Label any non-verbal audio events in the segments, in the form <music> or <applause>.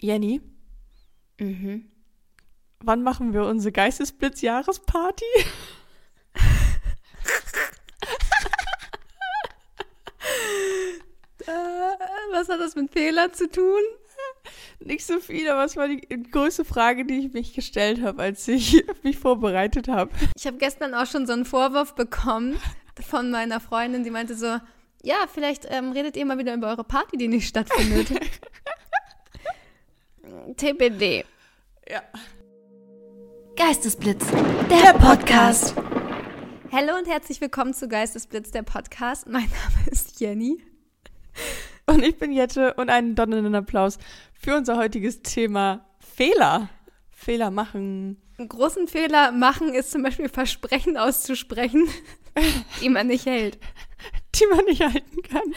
Jenny, Mhm. wann machen wir unsere Geistesblitz-Jahresparty? <laughs> Äh, was hat das mit Fehler zu tun? Nicht so viel, aber es war die größte Frage, die ich mich gestellt habe, als ich <laughs> mich vorbereitet habe. Ich habe gestern auch schon so einen Vorwurf bekommen von meiner Freundin, die meinte so, ja, vielleicht ähm, redet ihr mal wieder über eure Party, die nicht stattfindet. <laughs> TBD. Ja. Geistesblitz, der, Podcast. Hallo und herzlich willkommen zu Geistesblitz, der Podcast. Mein Name ist Jenny. Und ich bin Jette und einen donnernden Applaus für unser heutiges Thema Fehler. Fehler machen. Einen großen Fehler machen ist zum Beispiel Versprechen auszusprechen, <laughs> die man nicht hält. die man nicht halten kann.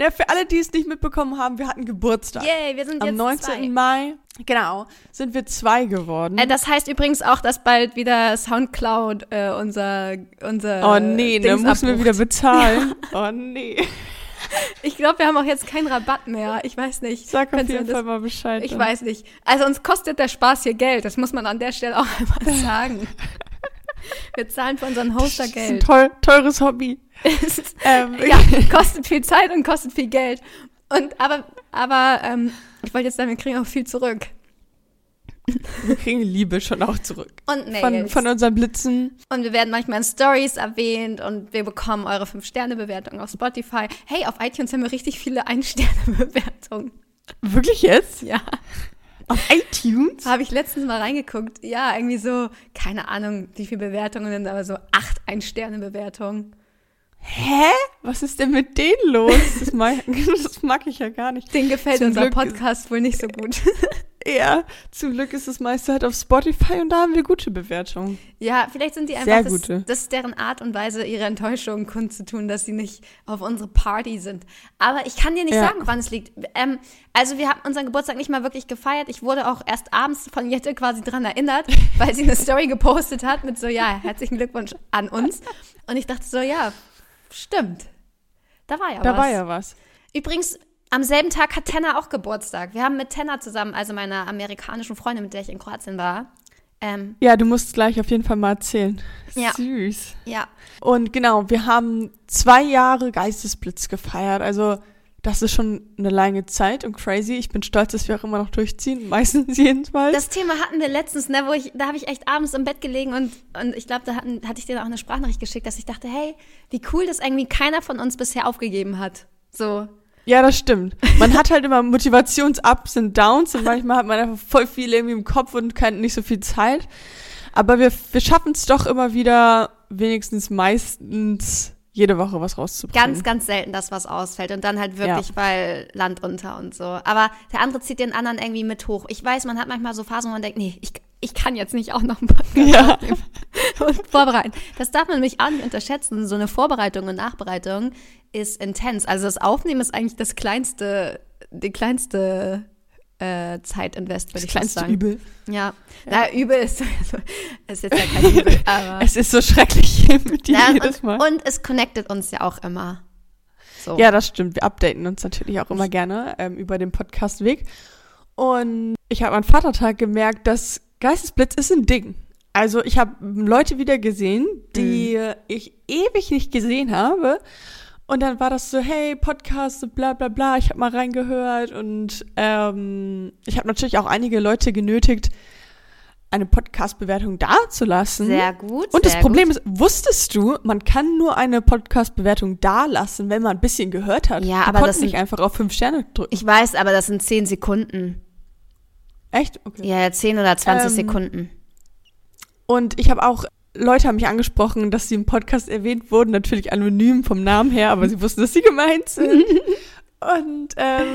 Ja, für alle, die es nicht mitbekommen haben, wir hatten Geburtstag. Yay, wir sind Am jetzt 19. zwei. Mai, genau, sind wir zwei geworden. Äh, das heißt übrigens auch, dass bald wieder Soundcloud äh, unser unser oh nee, da Dings müssen wir wieder bezahlen. <laughs> Oh nee. <laughs> Ich glaube, wir haben auch jetzt keinen Rabatt mehr. Ich weiß nicht. Sag auf Könnt jeden das- Fall mal Bescheid. Ich dann. weiß nicht. Also uns kostet der Spaß hier Geld. Das muss man an der Stelle auch <laughs> einmal sagen. Wir zahlen für unseren Hoster Das ist ein Geld. teu teures Hobby. Ist- <laughs> Ähm, ja, kostet viel Zeit und kostet viel Geld. Und aber, aber ähm, ich wollte jetzt sagen, wir kriegen auch viel zurück. Wir kriegen Liebe schon auch zurück. Und Von, Mails. von unseren Blitzen. und wir werden manchmal in Stories erwähnt und wir bekommen eure 5-Sterne-Bewertung auf Spotify. Hey, auf iTunes haben wir richtig viele 1-Sterne-Bewertungen. Wirklich jetzt? Ja. Auf iTunes? Habe ich letztens mal reingeguckt. Ja, irgendwie so, keine Ahnung, wie viele Bewertungen sind, aber so acht Ein-Sterne-Bewertungen. Hä? Was ist denn mit denen los? Das mag, <laughs> das mag ich ja gar nicht. Den gefällt Zum unser Glück- Podcast wohl nicht so gut. <laughs> Ja, zum Glück ist das meiste halt auf Spotify und da haben wir gute Bewertungen. ja, vielleicht sind die Sehr einfach, das, gute. das ist deren Art und Weise, ihre Enttäuschung kundzutun, dass sie nicht auf unsere Party sind. Aber ich kann dir nicht Ja. sagen, woran es liegt. Ähm, also wir haben unseren Geburtstag nicht mal wirklich gefeiert. Ich wurde auch erst abends von Jette quasi dran erinnert, weil sie eine Story gepostet hat mit so, ja, herzlichen Glückwunsch an uns. Und ich dachte so, ja, stimmt. Da war ja Da was. war ja was. Übrigens, am selben Tag hat Tenna auch Geburtstag. Wir haben mit Tenna zusammen, also meiner amerikanischen Freundin, mit der ich in Kroatien war. Ähm, Ja, du musst gleich auf jeden Fall mal erzählen. Ja. Süß. ja, Und genau, wir haben zwei Jahre Geistesblitz gefeiert. Also, das ist schon eine lange Zeit und crazy. Ich bin stolz, dass wir auch immer noch durchziehen. <laughs> Meistens jedenfalls. das Thema hatten wir letztens, ne, wo ich, da habe ich echt abends im Bett gelegen und, und ich glaube, da hatten, hatte ich dir auch eine Sprachnachricht geschickt, dass ich dachte, hey, wie cool, dass irgendwie keiner von uns bisher aufgegeben hat. So. ja, das stimmt. Man hat halt immer Motivations-Ups und Downs und manchmal hat man einfach voll viel irgendwie im Kopf und kann nicht so viel Zeit. Aber wir, wir schaffen es doch immer wieder, wenigstens meistens jede Woche was rauszubringen. Ganz, ganz selten, dass was ausfällt. Und dann halt wirklich, weil Land unter und so. Aber der andere zieht den anderen irgendwie mit hoch. Ich weiß, man hat manchmal so Phasen, wo man denkt, nee, ich, ich kann jetzt nicht auch noch einen Podcast <laughs> Ja. <laughs> und vorbereiten. Das darf man nämlich auch nicht unterschätzen. So eine Vorbereitung und Nachbereitung ist intens. Also das Aufnehmen ist eigentlich das kleinste, die kleinste äh, Zeitinvest, würde ich fast kleinste sagen. Übel. Ja. Na, übel ist, <laughs> ist jetzt ja kein <laughs> Übel, aber. Es ist so schrecklich <laughs> mit dir Ja, jedes und, Mal. und es connectet uns ja auch immer. So. Ja, das stimmt. Wir updaten uns natürlich auch immer gerne ähm, über den Podcastweg. Und ich habe an Vatertag gemerkt, dass Geistesblitz ist ein Ding. Also ich habe Leute wieder gesehen, die Mhm. ich ewig nicht gesehen habe. Und dann war das so, hey, Podcast, bla bla bla, ich habe mal reingehört. Und ähm, ich habe natürlich auch einige Leute genötigt, eine Podcast-Bewertung dazulassen. Sehr gut. Und das sehr Problem gut. ist, wusstest du, man kann nur eine Podcast-Bewertung da lassen, wenn man ein bisschen gehört hat. Ja, Die aber das nicht sind- einfach auf fünf Sterne drücken. Ich weiß, aber das sind 10 Sekunden. Echt? Okay. Ja, 10 oder 20 Ähm, Sekunden. Und ich habe auch, Leute haben mich angesprochen, dass sie im Podcast erwähnt wurden, natürlich anonym vom Namen her, aber sie <laughs> wussten, dass sie gemeint sind. und ähm,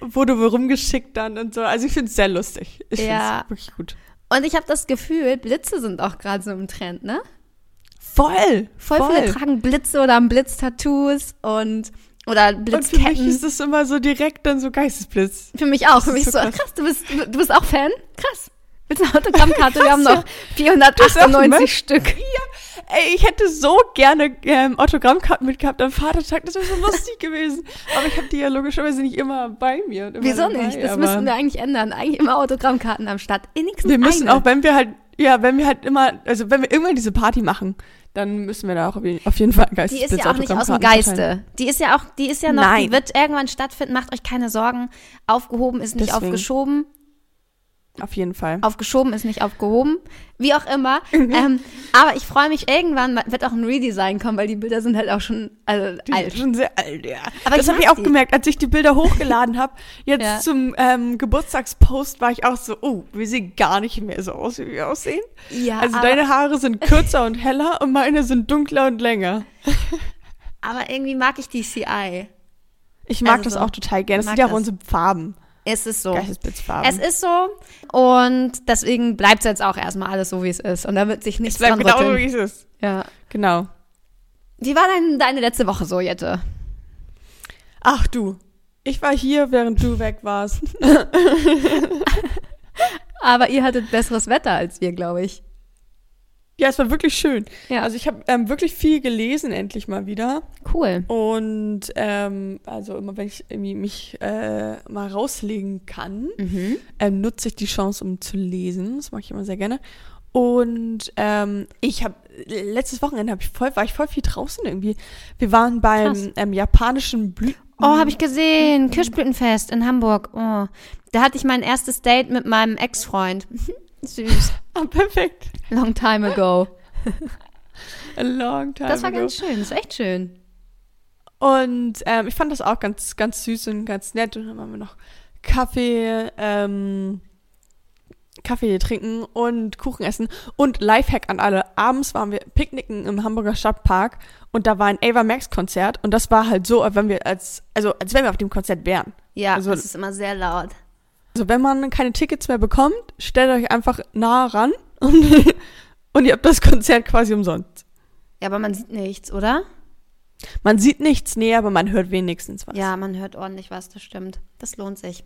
wurde wohl rumgeschickt dann und so. Also ich finde es sehr lustig. Ich Ja. finde es wirklich gut. Und ich habe das Gefühl, Blitze sind auch gerade so im Trend, ne? Voll, Voll, viele tragen Blitze oder haben Blitztattoos und oder Und für mich Blitzketten. ist das immer so direkt dann so Geistesblitz. Für mich auch. Für mich so krass. krass. du bist, du bist auch Fan? Krass. Willst du eine Autogrammkarte? Wir <laughs> haben noch Du bist auch 498 Mensch. Stück. Ey, ich hätte so gerne ähm, Autogrammkarten mitgehabt am Vatertag. Das wäre so lustig <laughs> gewesen. Aber ich habe die ja logischerweise nicht immer bei mir. Immer Wieso dabei, nicht? Das aber müssten wir eigentlich ändern. Eigentlich immer Autogrammkarten am Start. Wenigstens Wir müssen eine. auch, wenn wir halt, ja, wenn wir halt immer, also wenn wir irgendwann diese Party machen, dann müssen wir da auch auf jeden- Fall Die Geistesblitz ist ja auch nicht aus dem. Geiste. Die ist ja auch, die ist ja noch, die Nein. wird irgendwann stattfinden. Macht euch keine Sorgen. Aufgehoben ist nicht Deswegen. aufgeschoben. Auf jeden Fall. Aufgeschoben ist nicht aufgehoben. Wie auch immer. <laughs> ähm, aber ich freue mich, irgendwann wird auch ein Redesign kommen, weil die Bilder sind halt auch schon also, Die alt. sind schon sehr alt, ja. Aber das habe ich auch die. gemerkt, als ich die Bilder hochgeladen habe. Jetzt Ja. zum ähm, Geburtstagspost war ich auch so, oh, wir sehen gar nicht mehr so aus, wie wir aussehen. Ja, also deine Haare sind kürzer und heller und meine sind dunkler und länger. aber irgendwie mag ich die CI. Ich mag Also das so. auch total gerne. Das sind ja auch unsere Farben. Es ist so. Es ist so und deswegen bleibt es jetzt auch erstmal alles so, wie es ist. Und da wird sich nichts es bleibt dran genau so, wie es ist. Ja. Genau. Wie war denn deine letzte Woche so, Jette? Ach du, ich war hier, während du weg warst. <laughs> Aber ihr hattet besseres Wetter als wir, glaube ich. Ja, es war wirklich schön. Ja. Also ich habe ähm, wirklich viel gelesen, endlich mal wieder. Cool. Und ähm, also immer wenn ich irgendwie mich äh, mal rauslegen kann, Mhm. ähm, nutze ich die Chance, um zu lesen. Das mag ich immer sehr gerne. Und ähm, ich habe letztes Wochenende hab ich voll, war ich voll viel draußen irgendwie. Wir waren beim ähm, japanischen Blüten. Oh, habe ich gesehen. Kirschblütenfest in Hamburg. Oh. Da hatte ich mein erstes Date mit meinem Ex-Freund. Süß. <laughs> Ah, perfekt. Long time ago. <laughs> A long time Das war ago. ganz schön. Das war echt schön. Und ähm, ich fand das auch ganz, ganz süß und ganz nett. Und dann haben wir noch Kaffee, ähm, Kaffee trinken und Kuchen essen. Und Lifehack an alle. Abends waren wir picknicken im Hamburger Stadtpark und da war ein Ava Max Konzert und das war halt so, als wenn wir als, also als wenn wir auf dem Konzert wären. Ja, Also- das ist immer sehr laut. Also wenn man keine Tickets mehr bekommt, stellt euch einfach nah ran <laughs> und, und ihr habt das Konzert quasi umsonst. Ja, aber man sieht nichts, oder? Man sieht nichts näher, aber man hört wenigstens was. Ja, man hört ordentlich was, das stimmt. Das lohnt sich.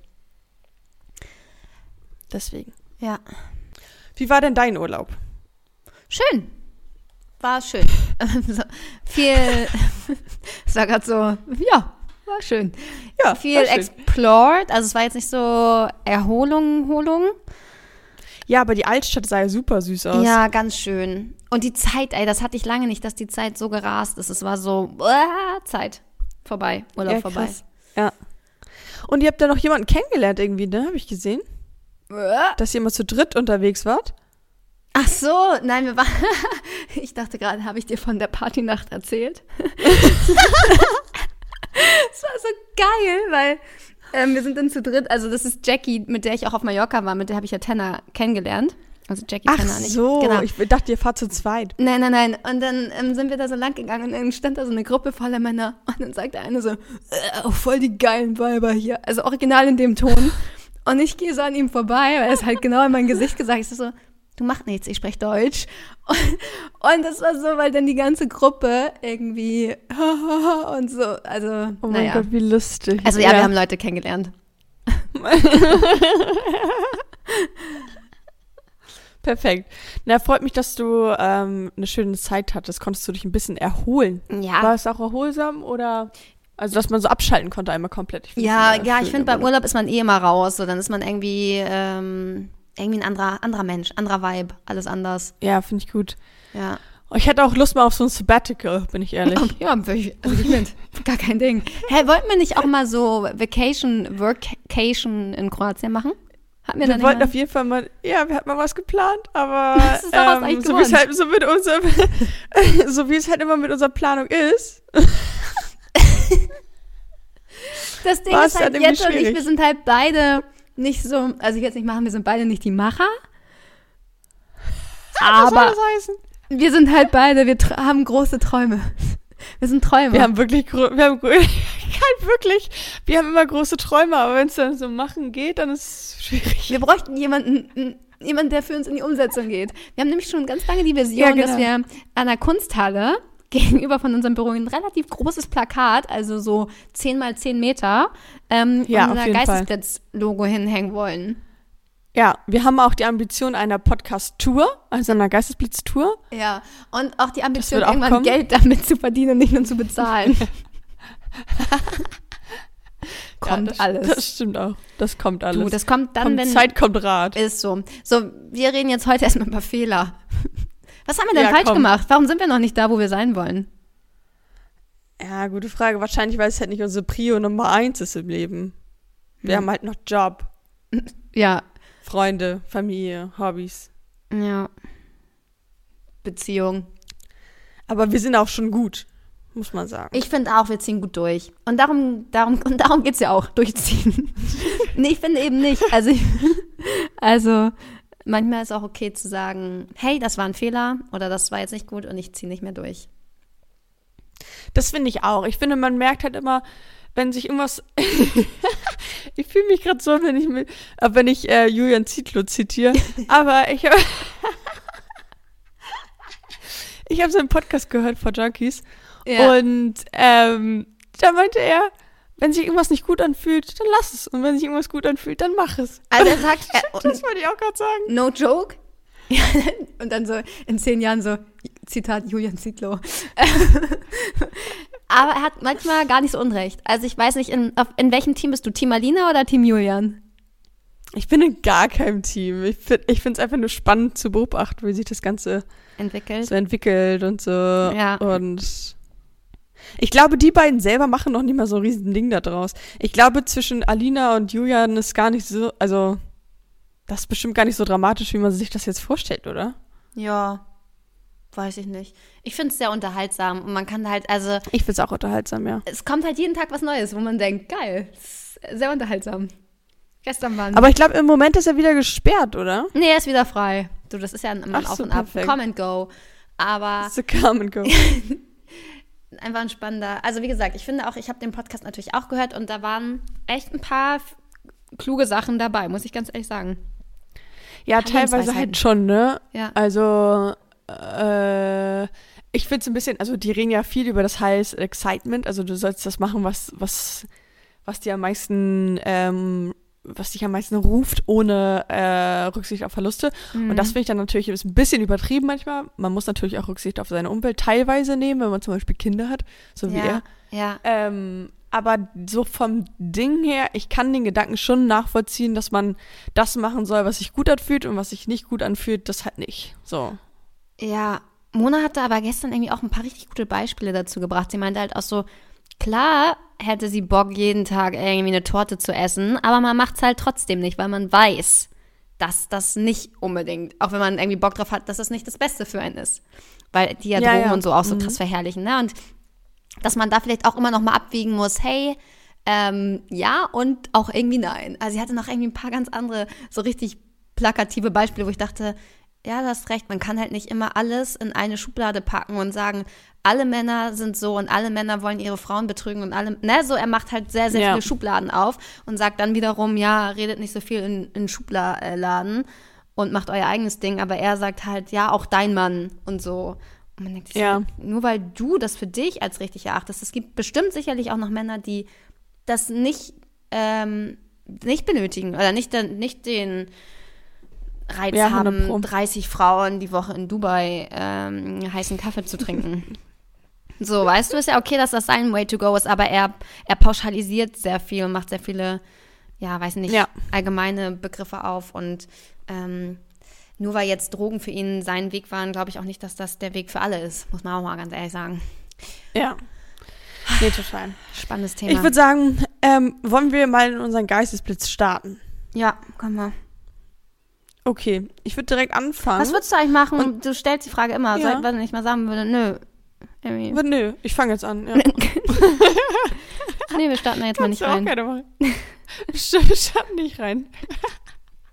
Deswegen. Ja. Wie war denn dein Urlaub? Schön. War schön. <laughs> viel. <laughs> Es war gerade so, ja, war schön. Ja, Viel war schön. explored. Also es war jetzt nicht so Erholung, Holung. Ja, aber die Altstadt sah ja super süß aus. Ja, ganz schön. Und die Zeit, ey, das hatte ich lange nicht, dass die Zeit so gerast ist. Es war so, uah, Zeit. Vorbei. Urlaub Ja, vorbei. Ja. Und ihr habt da noch jemanden kennengelernt irgendwie, ne? Habe ich gesehen. Uah. Dass ihr immer zu dritt unterwegs wart. Ach so, nein, wir waren. <laughs> ich dachte gerade, habe ich dir von der Partynacht erzählt? <laughs> <laughs> Es war so geil, weil ähm, wir sind dann zu dritt. Also das ist Jackie, mit der ich auch auf Mallorca war, mit der habe ich ja Tenor kennengelernt. Also Jackie Ach Tenor nicht. so, Genau. ich dachte, ihr fahrt zu zweit. Nein, nein, nein. Und dann ähm, sind wir da so lang gegangen und dann stand da so eine Gruppe voller Männer. Und dann sagte eine so, äh, oh, voll die geilen Weiber hier. Also original in dem Ton. Und ich gehe so an ihm vorbei, weil er es halt genau in mein Gesicht gesagt hat. Ich so, du mach nichts, ich spreche Deutsch. Und, <laughs> und das war so, weil dann die ganze Gruppe irgendwie <laughs> und so, also, Oh mein naja. Gott, wie lustig. Also ja, wir haben Leute kennengelernt. <laughs> Perfekt. Na, freut mich, dass du ähm, eine schöne Zeit hattest. Konntest du dich ein bisschen erholen? Ja. War es auch erholsam oder? Also, dass man so abschalten konnte einmal komplett. Ja, ja, ich finde, beim. Urlaub ist man eh immer raus. So, dann ist man irgendwie, ähm, irgendwie ein anderer, anderer Mensch, anderer Vibe, alles anders. Ja, finde ich gut. Ja. Oh, Ich hätte auch Lust mal auf so ein Sabbatical, bin ich ehrlich. <laughs> Ja, ich, also ich mit. <laughs> Gar kein Ding. Hä, wollten wir nicht auch mal so Vacation, Workation in Kroatien machen? Hatten wir, Wir wollten auf jeden Fall mal, ja, wir hatten mal was geplant, aber <laughs> ähm, so wie es halt so mit unserem, so wie es halt immer mit unserer Planung ist. Das Ding ist halt, irgendwie Jette und ich, schwierig. wir sind halt beide nicht so, also ich jetzt nicht machen, wir sind beide nicht die Macher. Aber wir sind halt beide, wir haben große Träume. Wir sind Träumer. Wir haben wirklich, wir haben kein <laughs> wirklich, wir haben immer große Träume, aber wenn es dann so machen geht, dann ist es schwierig. Wir bräuchten jemanden, jemanden, der für uns in die Umsetzung geht. Wir haben nämlich schon ganz lange die Vision, Ja, genau. dass wir an der Kunsthalle gegenüber von unserem Büro ein relativ großes Plakat, also so 10 mal 10 Meter, ähm, Ja, unser. Geistesblitz-Logo hinhängen wollen. Ja, wir haben auch die Ambition einer Podcast-Tour, also einer Geistesblitz-Tour. Ja, und auch die Ambition, auch irgendwann kommen. Geld damit zu verdienen und nicht nur zu bezahlen. <laughs> kommt ja, das, alles. Das stimmt auch. Das kommt alles. du, das kommt dann, kommt wenn. Zeit kommt Rat. Ist so. So, wir reden jetzt heute erstmal über Fehler. Was haben wir denn Ja, falsch komm. gemacht? Warum sind wir noch nicht da, wo wir sein wollen? Ja, gute Frage. Wahrscheinlich, weil es halt nicht unsere Prio Nummer eins ist im Leben. Wir Hm. haben halt noch Job, <laughs> Ja, Freunde, Familie, Hobbys. ja. Beziehung. Aber wir sind auch schon gut, muss man sagen. Ich finde auch, wir ziehen gut durch. Und darum, darum, <laughs> und darum geht's ja auch, durchziehen. <laughs> nee, ich finde eben nicht. Also, also, manchmal ist auch okay zu sagen, hey, das war ein Fehler oder das war jetzt nicht gut und ich ziehe nicht mehr durch. Das finde ich auch. Ich finde, man merkt halt immer, wenn sich irgendwas. <laughs> ich fühle mich gerade so, wenn ich mit, äh, wenn ich äh, Julian Zietlow zitiere. <laughs> Aber ich habe. <laughs> ich habe seinen Podcast gehört vor Junkies. Und ähm, da meinte er, wenn sich irgendwas nicht gut anfühlt, dann lass es. Und wenn sich irgendwas gut anfühlt, dann mach es. also er sagt, <laughs> er, Das wollte ich auch gerade sagen. no joke. Ja, <laughs> und dann so in zehn Jahren so, Zitat Julian Zietlow. <laughs> Aber er hat manchmal gar nicht so unrecht. Also ich weiß nicht, in, auf, in welchem Team bist du? Team Alina oder Team Julian? Ich bin in gar keinem Team. Ich finde es einfach nur spannend zu beobachten, wie sich das Ganze Entwickelt. so entwickelt und so. Ja. Und ich glaube, die beiden selber machen noch nicht mal so ein riesen Ding da draus. Ich glaube, zwischen Alina und Julian ist gar nicht so, also das ist bestimmt gar nicht so dramatisch, wie man sich das jetzt vorstellt, oder? Ja, weiß ich nicht. Ich finde es sehr unterhaltsam und man kann halt, also Ich finde es auch unterhaltsam, ja. es kommt halt jeden Tag was Neues, wo man denkt, geil, sehr unterhaltsam. Gestern waren Aber ich glaube, im Moment ist er wieder gesperrt, oder? Nee, er ist wieder frei. Du, das ist ja immer ein Ach Auf so, und Ab. perfekt. Come and go. Aber The come and go. <laughs> einfach ein spannender. Also wie gesagt, ich finde auch, ich habe den Podcast natürlich auch gehört und da waren echt ein paar kluge Sachen dabei, muss ich ganz ehrlich sagen. Ja, teilweise halt schon, ne? Ja. Also, äh, ich finde es ein bisschen, also die reden ja viel über das heißt Excitement, also du sollst das machen, was, was, was dir am meisten, ähm, was dich am meisten ruft, ohne äh, Rücksicht auf Verluste. Mhm. Und das finde ich dann natürlich ein bisschen übertrieben manchmal. Man muss natürlich auch Rücksicht auf seine Umwelt teilweise nehmen, wenn man zum Beispiel Kinder hat, so wie er. ja, ja. Ähm, aber so vom Ding her, ich kann den Gedanken schon nachvollziehen, dass man das machen soll, was sich gut anfühlt und was sich nicht gut anfühlt, das halt nicht. So. Ja, Mona hatte aber gestern irgendwie auch ein paar richtig gute Beispiele dazu gebracht. Sie meinte halt auch so, klar hätte sie Bock, jeden Tag irgendwie eine Torte zu essen, aber man macht es halt trotzdem nicht, weil man weiß, dass das nicht unbedingt, auch wenn man irgendwie Bock drauf hat, dass das nicht das Beste für einen ist. Weil die ja, Ja, Drogen ja. und so auch so Mhm. krass verherrlichen, ne? Und dass man da vielleicht auch immer noch mal abwiegen muss, hey, ähm, ja und auch irgendwie nein. Also sie hatte noch irgendwie ein paar ganz andere, so richtig plakative Beispiele, wo ich dachte, ja, du hast recht, man kann halt nicht immer alles in eine Schublade packen und sagen, alle Männer sind so und alle Männer wollen ihre Frauen betrügen und alle, ne, so er macht halt sehr, sehr Ja. viele Schubladen auf und sagt dann wiederum, ja, redet nicht so viel in, in Schubladen und macht euer eigenes Ding, aber er sagt halt, ja, auch dein Mann und so. Und man denkt, sich, Ja. nur weil du das für dich als richtig erachtest, es gibt bestimmt sicherlich auch noch Männer, die das nicht, ähm, nicht benötigen oder nicht, den- nicht den Reiz Ja, 100 haben, Pro. 30 Frauen die Woche in Dubai ähm, heißen Kaffee zu trinken. <laughs> so, weißt du, ist ja okay, dass das sein Way to go ist, aber er, er pauschalisiert sehr viel und macht sehr viele, ja, weiß nicht, Ja. allgemeine Begriffe auf und ähm, nur weil jetzt Drogen für ihn sein Weg waren, glaube ich auch nicht, dass das der Weg für alle ist, muss man auch mal ganz ehrlich sagen. Ja. Nee, total. Spannendes Thema. Ich würde sagen, ähm, wollen wir mal in unseren Geistesblitz starten? ja, komm mal. Okay, ich würde direkt anfangen. Was würdest du eigentlich machen? du stellst die Frage immer. Ja. Soll, ich mal sagen würde, nö. Irgendwie. Nö, ich fange jetzt an. Ja. <laughs> Nee, wir starten da jetzt mal nicht Kannst du auch rein. gerne machen. <laughs> Sch- Schatten nicht rein.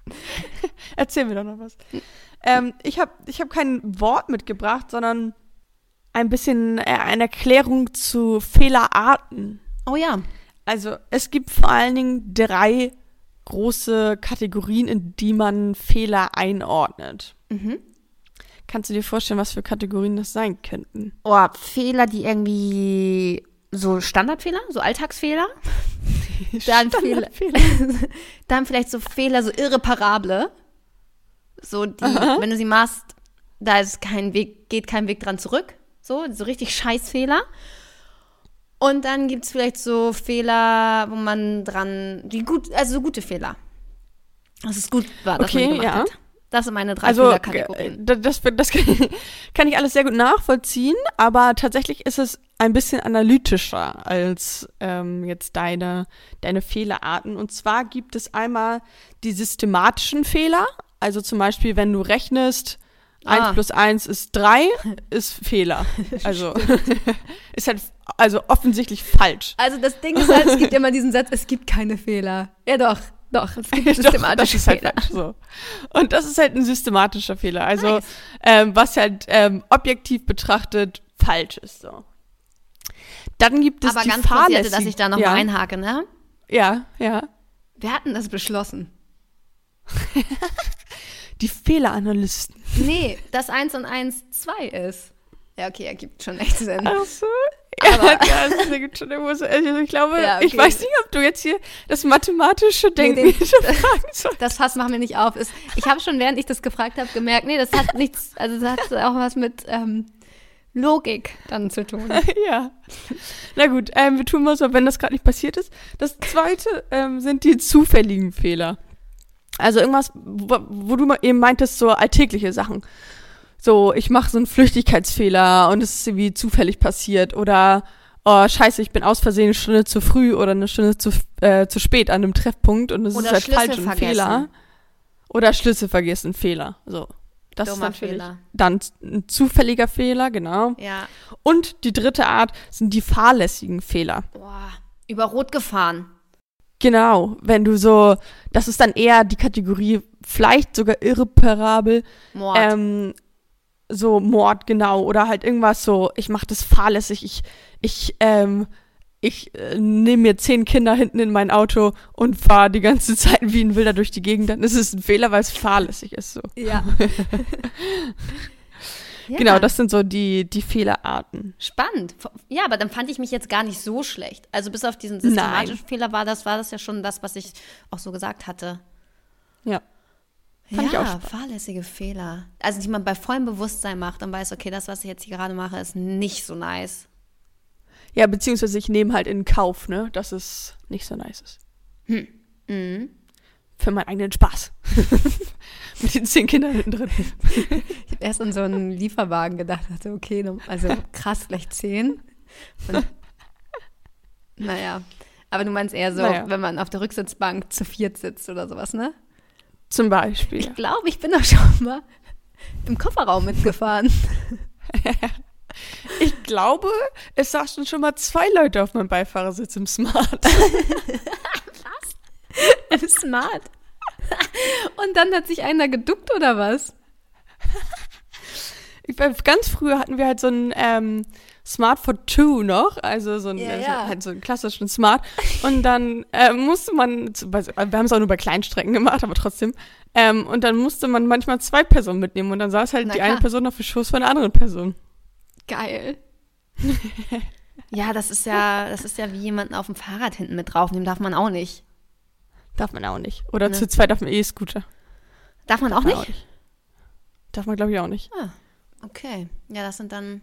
<laughs> Erzähl mir doch noch was. Ähm, ich habe ich hab kein Wort mitgebracht, sondern ein bisschen äh, eine Erklärung zu Fehlerarten. Oh ja. Also es gibt vor allen Dingen drei große Kategorien, in die man Fehler einordnet. Mhm. Kannst du dir vorstellen, was für Kategorien das sein könnten? Oh, Fehler, die irgendwie so Standardfehler, so Alltagsfehler. <laughs> Dann, Standardfehler. <laughs> dann vielleicht so Fehler, so irreparable. So, die, wenn du sie machst, da ist kein Weg, geht kein Weg dran zurück. So, so richtig Scheißfehler. Und dann gibt es vielleicht so Fehler, wo man dran, die gut, also so gute Fehler. Dass es gut war, dass Okay, man gemacht ja. hat. Das sind meine drei Also, Fehlerkategorien. äh, das, das <laughs> kann ich alles sehr gut nachvollziehen, aber tatsächlich ist es ein bisschen analytischer als ähm, jetzt deine, deine Fehlerarten. Und zwar gibt es einmal die systematischen Fehler, also zum Beispiel, wenn du rechnest, Ah. 1 plus 1 ist 3, <laughs> ist Fehler. Also <laughs> ist halt also offensichtlich falsch. Also das Ding ist halt, es gibt immer diesen Satz, es gibt keine Fehler. Ja doch, doch, es gibt <laughs> Doch, systematische das ist halt Fehler. falsch, so. Und das ist halt ein systematischer Fehler. Also, Nice. ähm, was halt ähm, objektiv betrachtet falsch ist. So. Dann gibt es Aber die ganz kurz, Jette, fahrlässig- dass ich da noch ja, mal einhake, ne? Ja, ja. Wir hatten das beschlossen. Die Fehleranalysten. Nee, dass 1 und 1 2 ist. Ja, okay, ergibt schon echt Sinn. Ach so. Ja, <laughs> Aber- ja, das ergibt schon irgendwo so. Also ich glaube, Ja, ich okay. weiß nicht, ob du jetzt hier das mathematische Denken den- <laughs> hinterfragen sollst. Das Fass machen wir nicht auf. Ist, ich habe schon, während ich das gefragt habe, gemerkt, nee, das hat nichts, also das hat auch was mit ähm, Logik dann zu tun. <laughs> ja. Na gut, ähm, wir tun mal so, wenn das gerade nicht passiert ist. Das zweite ähm, sind die zufälligen Fehler. Also irgendwas, wo, wo du eben meintest, so alltägliche Sachen. So, ich mache so einen Flüchtigkeitsfehler und es ist irgendwie zufällig passiert. Oder, oh, scheiße, ich bin aus Versehen eine Stunde zu früh oder eine Stunde zu, äh, zu spät an einem Treffpunkt und es ist halt falsch und. Fehler. Oder Schlüssel vergessen, Fehler. So. Das Dummer ist natürlich Fehler. dann ein zufälliger Fehler, genau. Ja. Und die dritte Art sind die fahrlässigen Fehler. Boah, über Rot gefahren. Genau, wenn du so, das ist dann eher die Kategorie vielleicht sogar irreparabel, Mord. ähm, so Mord, genau, oder halt irgendwas so, ich mach das fahrlässig, ich, ich, ähm, ich äh, nehme mir zehn Kinder hinten in mein Auto und fahre die ganze <laughs> Zeit wie ein Wilder durch die Gegend, dann ist es ein Fehler, weil es fahrlässig ist so. ja. <laughs> ja. Genau, das sind so die, die Fehlerarten. Spannend. Ja, aber dann fand ich mich jetzt gar nicht so schlecht. Also bis auf diesen systematischen Fehler war das, war das ja schon das, was ich auch so gesagt hatte. Ja. Fand ja, fahrlässige Fehler. Also die man bei vollem Bewusstsein macht und weiß, okay, das, was ich jetzt hier gerade mache, ist nicht so nice. Ja, beziehungsweise ich nehme halt in Kauf, ne, dass es nicht so nice ist. Mhm. Für meinen eigenen Spaß. <laughs> Mit den zehn Kindern hinten drin. Ich habe erst an so einen Lieferwagen gedacht, dachte, okay, also krass, gleich zehn. Und, naja, aber du meinst eher so, Naja. wenn man auf der Rücksitzbank zu viert sitzt oder sowas, ne? Zum Beispiel. Ich glaube, ich bin doch schon mal im Kofferraum mitgefahren. <laughs> Ich glaube, es saßen schon mal zwei Leute auf meinem Beifahrersitz im Smart. <laughs> <laughs> Smart. Und dann hat sich einer geduckt oder was? Ganz früher hatten wir halt so einen ähm, Smart for Two noch, also so einen, Ja, also ja. halt so einen klassischen Smart. Und dann äh, musste man, wir haben es auch nur bei Kleinstrecken gemacht, aber trotzdem. Ähm, und dann musste man manchmal zwei Personen mitnehmen und dann saß halt Na die eine klar. Person auf dem Schoß von der anderen Person. Geil. <laughs> ja, das ist ja, das ist ja wie jemanden auf dem Fahrrad hinten mit draufnehmen, darf man auch nicht. Darf man auch nicht. Oder Ne. zu zweit auf dem E-Scooter. Darf man auch man nicht? Darf man, glaube ich, auch nicht. Ah, okay. Ja, das sind dann,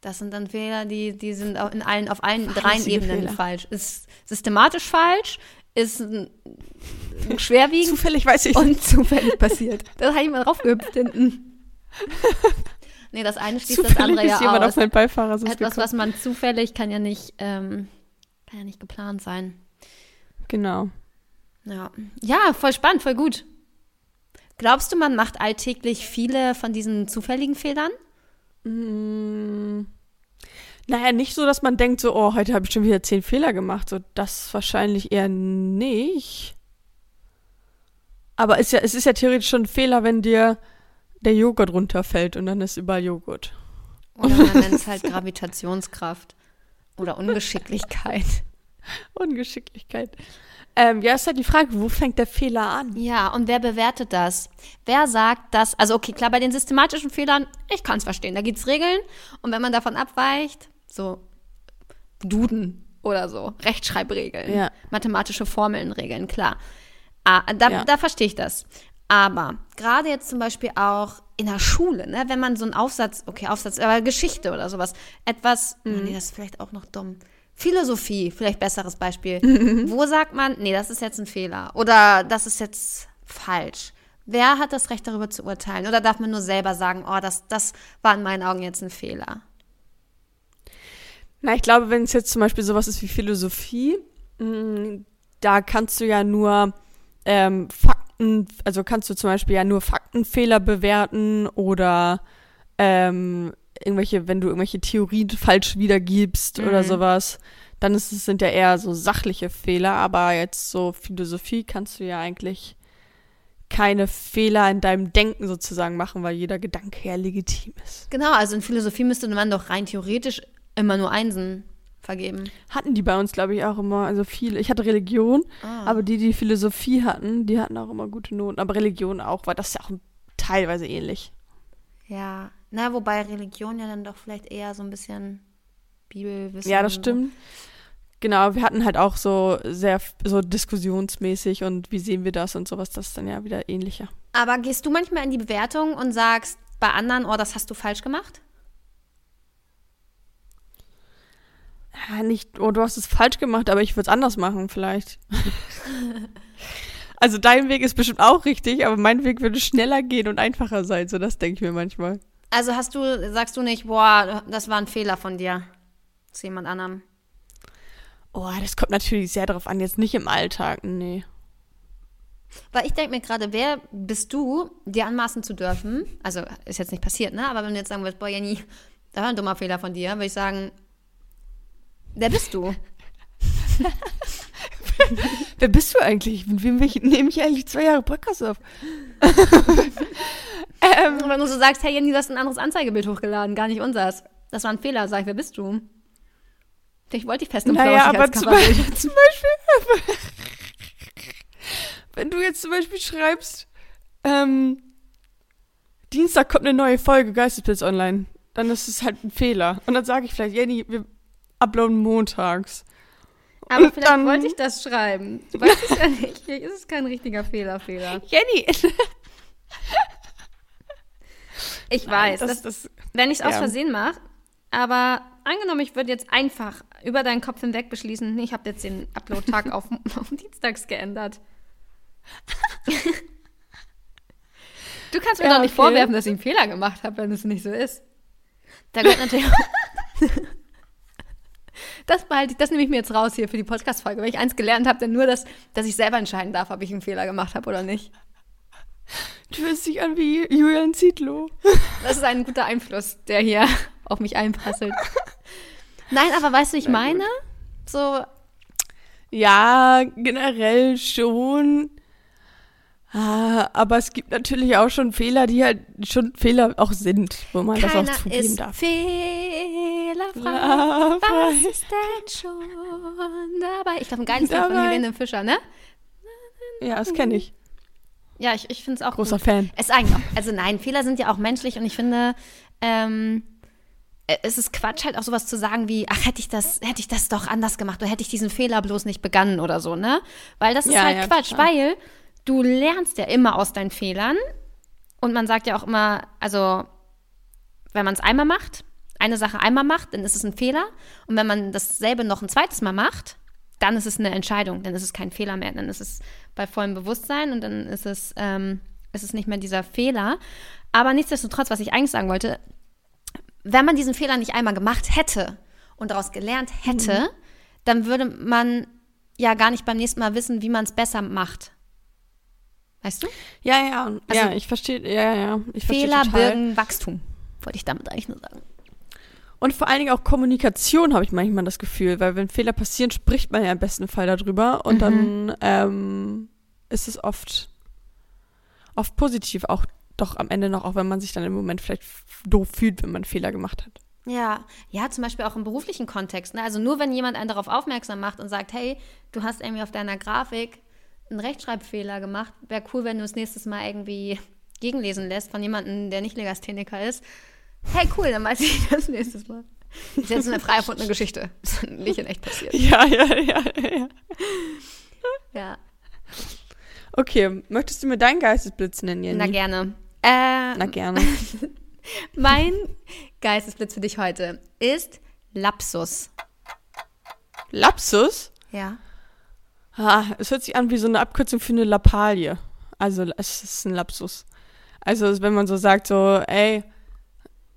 das sind dann Fehler, die, die sind in allen, auf allen drei Fahrlässige Ebenen Fehler. falsch. Ist systematisch falsch, ist schwerwiegend Zufällig weiß ich und zufällig passiert. Da habe ich mal draufgehüpft hinten. <laughs> Nee, das eine schließt das Zufällig andere ist ja jemand aus. auf meinen Beifahrersitz Etwas, gekommen. was man zufällig kann ja nicht, ähm, kann ja nicht geplant sein. Genau. Ja. ja, voll spannend, voll gut. Glaubst du, man macht alltäglich viele von diesen zufälligen Fehlern? Mm, naja, nicht so, dass man denkt, so, oh, heute habe ich schon wieder zehn Fehler gemacht. So, das wahrscheinlich eher nicht. Aber ist ja, es ist ja theoretisch schon ein Fehler, wenn dir der Joghurt runterfällt und dann ist überall Joghurt. Oder man nennt es halt <laughs> Gravitationskraft oder Ungeschicklichkeit. <laughs> Ungeschicklichkeit. Ähm, ja, ist halt die Frage, wo fängt der Fehler an? Ja, und wer bewertet das? Wer sagt das? Also okay, klar, bei den systematischen Fehlern, ich kann es verstehen. Da gibt es Regeln und wenn man davon abweicht, so Duden, oder so. Rechtschreibregeln, Ja. mathematische Formeln regeln, klar. Ah, da, Ja. da verstehe ich das. Aber gerade jetzt zum Beispiel auch in der Schule, ne, wenn man so einen Aufsatz, okay, Aufsatz, aber Geschichte oder sowas, etwas, oh nee, das ist vielleicht auch noch dumm. Philosophie, vielleicht besseres Beispiel. <laughs> Wo sagt man, nee, das ist jetzt ein Fehler oder das ist jetzt falsch? Wer hat das Recht darüber zu urteilen? Oder darf man nur selber sagen, oh, das, das war in meinen Augen jetzt ein Fehler? Na, ich glaube, wenn es jetzt zum Beispiel sowas ist wie Philosophie, mh, da kannst du ja nur ähm, Fakten, also kannst du zum Beispiel ja nur Faktenfehler bewerten oder ähm, irgendwelche, wenn du irgendwelche Theorien falsch wiedergibst oder Mhm. sowas, dann ist es, sind ja eher so sachliche Fehler, aber jetzt so Philosophie kannst du ja eigentlich keine Fehler in deinem Denken sozusagen machen, weil jeder Gedanke ja legitim ist. Genau, also in Philosophie müsste man doch rein theoretisch immer nur Einsen vergeben. Hatten die bei uns, glaube ich, auch immer, also viele. Ich hatte Religion, Ah. aber die, die Philosophie hatten, die hatten auch immer gute Noten. Aber Religion auch, weil das ist ja auch teilweise ähnlich. Ja, na, wobei Religion ja dann doch vielleicht eher so ein bisschen Bibelwissen. Ja, das stimmt. Genau, wir hatten halt auch so sehr so diskussionsmäßig und wie sehen wir das und sowas, das ist dann ja wieder ähnlicher. Aber gehst du manchmal in die Bewertung und sagst bei anderen, oh, das hast du falsch gemacht? Ja, nicht, oh, du hast es falsch gemacht, aber ich würde es anders machen, vielleicht. <laughs> also dein Weg ist bestimmt auch richtig, aber mein Weg würde schneller gehen und einfacher sein, so das denke ich mir manchmal. Also hast du, sagst du nicht, boah, das war ein Fehler von dir zu jemand anderem? Oh, das kommt natürlich sehr darauf an, jetzt nicht im Alltag, nee. Weil ich denke mir gerade, wer bist du, dir anmaßen zu dürfen? Also ist jetzt nicht passiert, ne? Aber wenn du jetzt sagen würdest, boah, Jenny, da war ein dummer Fehler von dir, würde ich sagen, wer bist du? <laughs> <laughs> Wer bist du eigentlich? Mit wem nehme ich eigentlich zwei Jahre Podcast auf? <laughs> ähm, wenn du so sagst, hey Jenny, du hast ein anderes Anzeigebild hochgeladen, gar nicht unseres. Das war ein Fehler, sag ich, wer bist du? Ich wollte dich fest und naja, aber als <laughs> zum. Beispiel, zum Beispiel, wenn du jetzt zum Beispiel schreibst, ähm, Dienstag kommt eine neue Folge Geistesblitz online, dann ist es halt ein Fehler. Und dann sage ich vielleicht, Jenny, wir uploaden montags. Aber vielleicht dann- wollte ich das schreiben. Du weißt es ja nicht. Vielleicht ist es kein richtiger Fehler, Fehler. <laughs> Jenny! Ich weiß, das, dass, das, wenn ich es aus ja. Versehen mache, aber angenommen, ich würde jetzt einfach über deinen Kopf hinweg beschließen, ich habe jetzt den Upload-Tag <laughs> auf, auf Dienstags geändert. du kannst mir Ja, doch nicht okay. vorwerfen, dass ich einen Fehler gemacht habe, wenn es nicht so ist. Da gehört natürlich auch <laughs> Das behalte ich, das nehme ich mir jetzt raus hier für die Podcast-Folge. Wenn ich eins gelernt habe, dann nur, das, dass ich selber entscheiden darf, ob ich einen Fehler gemacht habe oder nicht. du hörst dich an wie Julian Zietlow. Das ist ein guter Einfluss, der hier auf mich einprasselt. Nein, aber weißt du, ich meine, so, Ja, generell schon. Ah, aber es gibt natürlich auch schon Fehler, die halt schon Fehler auch sind, wo man das auch keiner zugeben ist darf. fehlerfrei. Was ist denn schon dabei? Ich glaube, ein geiles Lied von. Helene Fischer, ne? Ja, das kenne ich. Ja, ich, ich finde es auch Großer gut. Fan. Es eigentlich auch, also nein, Fehler sind ja auch menschlich und ich finde, ähm, äh, es ist Quatsch, halt auch sowas zu sagen wie, ach, hätte ich das, hätte ich das doch anders gemacht oder hätte ich diesen Fehler bloß nicht begangen oder so, ne? Weil das ist Ja, halt ja, Quatsch, total. weil du lernst ja immer aus deinen Fehlern. Und man sagt ja auch immer, also wenn man es einmal macht, eine Sache einmal macht, dann ist es ein Fehler. Und wenn man dasselbe noch ein zweites Mal macht, dann ist es eine Entscheidung, dann ist es kein Fehler mehr, dann ist es bei vollem Bewusstsein und dann ist es, ähm, ist es nicht mehr dieser Fehler. Aber nichtsdestotrotz, was ich eigentlich sagen wollte, wenn man diesen Fehler nicht einmal gemacht hätte und daraus gelernt hätte, dann würde man ja gar nicht beim nächsten Mal wissen, wie man es besser macht. Weißt du? Ja, ja, Also- ja, ich verstehe, ja, ja, ich Fehler birgen Wachstum, wollte ich damit eigentlich nur sagen. Und vor allen Dingen auch Kommunikation habe ich manchmal das Gefühl, weil wenn Fehler passieren, spricht man ja im besten Fall darüber und Mhm. dann ähm, ist es oft, oft positiv, auch doch am Ende noch, auch wenn man sich dann im Moment vielleicht doof fühlt, wenn man Fehler gemacht hat. Ja, ja, zum Beispiel auch im beruflichen Kontext. Ne? Also nur wenn jemand einen darauf aufmerksam macht und sagt, hey, du hast irgendwie auf deiner Grafik einen Rechtschreibfehler gemacht, wäre cool, wenn du es nächstes Mal irgendwie gegenlesen lässt von jemandem, der nicht Legastheniker ist. Hey, cool, dann weiß ich das nächstes Mal. Das ist jetzt eine frei erfundene Geschichte. Das ist nicht in echt passiert. Ja, ja, ja, ja. Ja. Okay, möchtest du mir deinen Geistesblitz nennen, Jenny? Na gerne. Äh, Na gerne. <laughs> mein Geistesblitz für dich heute ist Lapsus. Lapsus? Ja. Ah, es hört sich an wie so eine Abkürzung für eine Lappalie. Also es ist ein Lapsus. Also wenn man so sagt, so, ey,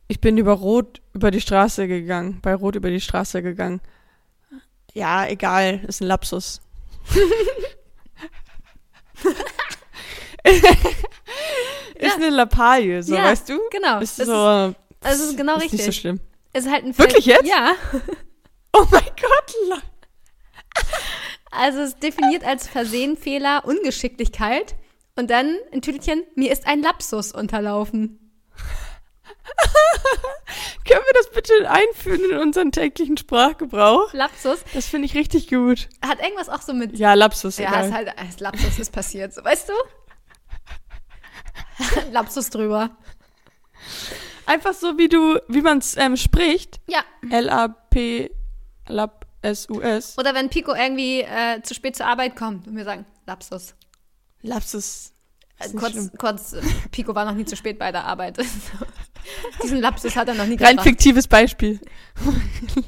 ich bin über Rot über die Straße gegangen, bei Rot über die Straße gegangen. Ja, egal, ist ein Lapsus. <laughs> ist eine Lappalie, so, Ja, weißt du? genau. Ist Es so, Es ist genau ist richtig. nicht so schlimm. Es ist halt ein Wirklich jetzt? Ja. <laughs> Oh mein Gott, Also es definiert als Versehen, Fehler, Ungeschicklichkeit. Und dann ein Tüdelchen, mir ist ein Lapsus unterlaufen. <laughs> können wir das bitte einführen in unseren täglichen Sprachgebrauch? Lapsus Das finde ich richtig gut. hat irgendwas auch so mit. Ja, Lapsus, Ja, egal. ist halt, als Lapsus ist passiert, so, weißt du? <laughs> Lapsus drüber. Einfach so, wie du, wie man es ähm, spricht. Ja. L-A-P, Lap-S-U-S. Oder wenn Pico irgendwie äh, zu spät zur Arbeit kommt und wir sagen, Lapsus. Lapsus. Äh, kurz, kurz, äh, Pico war noch nie zu spät bei der Arbeit. <laughs> Diesen Lapsus hat er noch nie Rein gebracht. fiktives Beispiel. <laughs>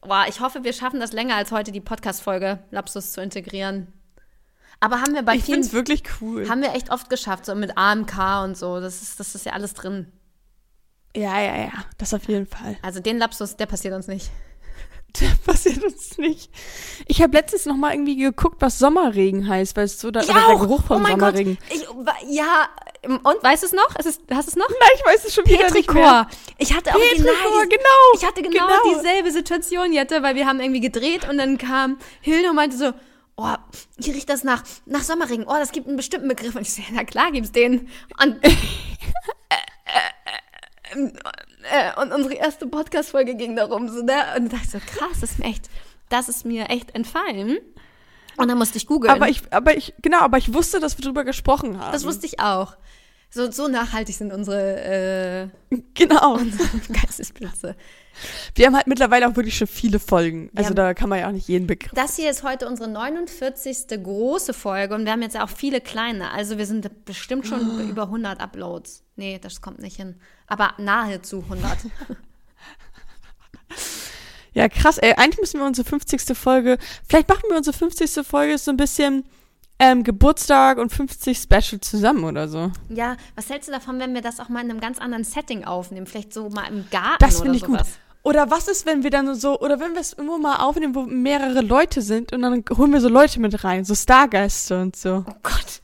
Boah, ich hoffe, wir schaffen das länger als heute, die Podcast-Folge Lapsus zu integrieren. Aber haben wir bei Ich finde vielen, es wirklich cool. haben wir echt oft geschafft, so mit AMK und so. Das ist, das ist ja alles drin. Ja, ja, ja. Das auf jeden Fall. Also den Lapsus, der passiert uns nicht. <laughs> Passiert uns nicht. Ich habe letztens noch mal irgendwie geguckt, was Sommerregen heißt, es so da, oder der Geruch vom oh mein Sommerregen. Gott. Ich, ja, und weißt du es noch? Ist, hast du es noch? Nein, ich weiß es schon wieder nicht mehr. Petrichor. Ich hatte auch Petrichor, genau, genau. Ich hatte genau, Genau. dieselbe Situation, Jette, weil wir haben irgendwie gedreht und dann kam Hilde und meinte so, oh, hier riecht das nach, nach Sommerregen. Oh, das gibt einen bestimmten Begriff. Und ich so, ja, na klar gibt's den. Und, <laughs> äh, und unsere erste Podcast-Folge ging darum, so, ne? Und da dachte ich so, krass, das ist mir echt, das ist mir echt entfallen. Und dann musste ich googeln. Aber ich, aber ich, genau, aber ich wusste, dass wir drüber gesprochen haben. das wusste ich auch. So, so nachhaltig sind unsere äh, Genau. <laughs> Geistesblitze. Wir haben halt mittlerweile auch wirklich schon viele Folgen. Also haben- da kann man ja auch nicht jeden Begriff. Das hier ist heute unsere 49. große Folge und wir haben jetzt auch viele kleine. Also wir sind bestimmt schon bei über 100 Uploads. Nee, das kommt nicht hin. Aber nahezu 100. <laughs> Ja, krass, ey. Eigentlich müssen wir unsere 50. Folge, vielleicht machen wir unsere 50. Folge so ein bisschen ähm, Geburtstag und 50 Special zusammen oder so. ja, was hältst du davon, wenn wir das auch mal in einem ganz anderen Setting aufnehmen? Vielleicht so mal im Garten Das oder finde ich gut. Oder was ist, wenn wir dann so, oder wenn wir es irgendwo mal aufnehmen, wo mehrere Leute sind und dann holen wir so Leute mit rein, so Stargäste und so. Oh Gott.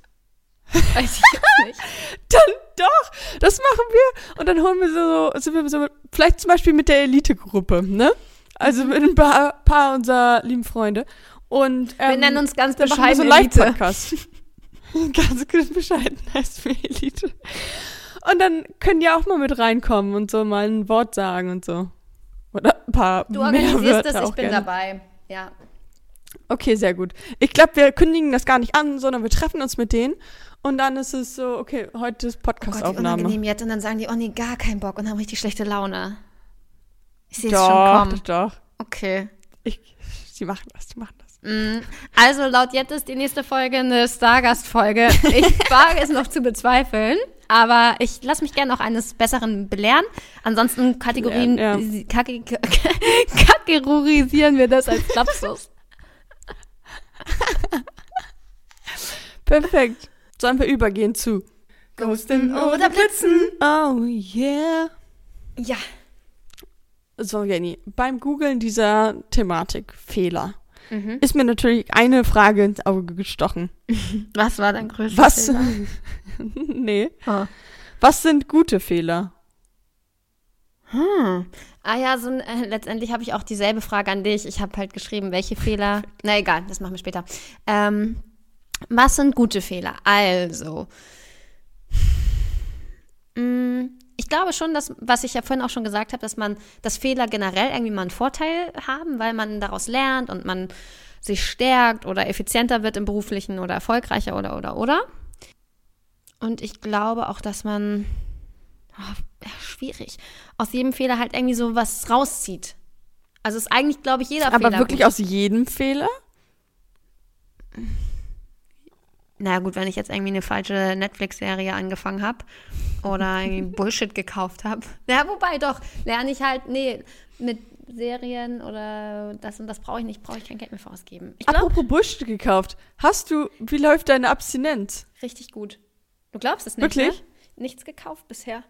<laughs> Weiß ich nicht. Dann doch, das machen wir. Und dann holen wir so, sind wir so, vielleicht zum Beispiel mit der Elite-Gruppe, ne? Also mit ein paar, paar unserer lieben Freunde. Und, ähm, Wir nennen uns ganz wir bescheiden so Elite. <laughs> Ganz bescheiden heißt mir Elite. Und dann können die auch mal mit reinkommen und so mal ein Wort sagen und so. Oder ein paar Du mehr organisierst Wörter das, ich bin gerne. dabei. Ja. Okay, sehr gut. Ich glaube, wir kündigen das gar nicht an, sondern wir treffen uns mit denen und dann ist es so, okay, heute ist Oh Gott, Podcast-Aufnahme. jetzt. Und dann sagen die, oh nee, gar keinen Bock und haben richtig schlechte Laune. Ich sehe es schon doch, kommen. doch. Okay. Ich, die machen das, die machen das. Mm, Also laut Jette ist die nächste Folge eine Stargast-Folge. Ich <laughs> wage es noch zu bezweifeln, aber ich lasse mich gerne auch eines Besseren belehren. Ansonsten Kategorien, Ja, kate- <laughs> kategorisieren wir das als Lapsus. Perfekt. Sollen wir übergehen zu Ghosten oder Blitzen? Oh yeah. Ja. So, Jenny, beim Googlen dieser Thematik Fehler Mhm. ist mir natürlich eine Frage ins Auge gestochen. <laughs> Was war dein größter Was? Fehler? <laughs> nee. Oh. Was sind gute Fehler? Hm. Ah ja, so, äh, letztendlich habe ich auch dieselbe Frage an dich. Ich habe halt geschrieben, welche Fehler. <laughs> Na egal, das machen wir später. Ähm, was sind gute Fehler? Also, mh, ich glaube schon, dass, was ich ja vorhin auch schon gesagt habe, dass man, dass Fehler generell irgendwie mal einen Vorteil haben, weil man daraus lernt und man sich stärkt oder effizienter wird im beruflichen oder erfolgreicher oder oder oder. Und ich glaube auch, dass man, oh, schwierig, aus jedem Fehler halt irgendwie so was rauszieht. Also ist eigentlich, glaube ich, jeder Aber Fehler wirklich gut. aus jedem Fehler? Naja gut, wenn ich jetzt irgendwie eine falsche Netflix-Serie angefangen habe oder irgendwie <laughs> Bullshit gekauft habe. Ja, wobei doch, lerne ich halt, nee, mit Serien oder das und das brauche ich nicht, brauche ich kein Geld mehr für ausgeben. Ich Apropos Bullshit gekauft. Hast du, wie läuft deine Abstinenz? richtig gut. Du glaubst es nicht, Wirklich? Ne? Nichts gekauft bisher.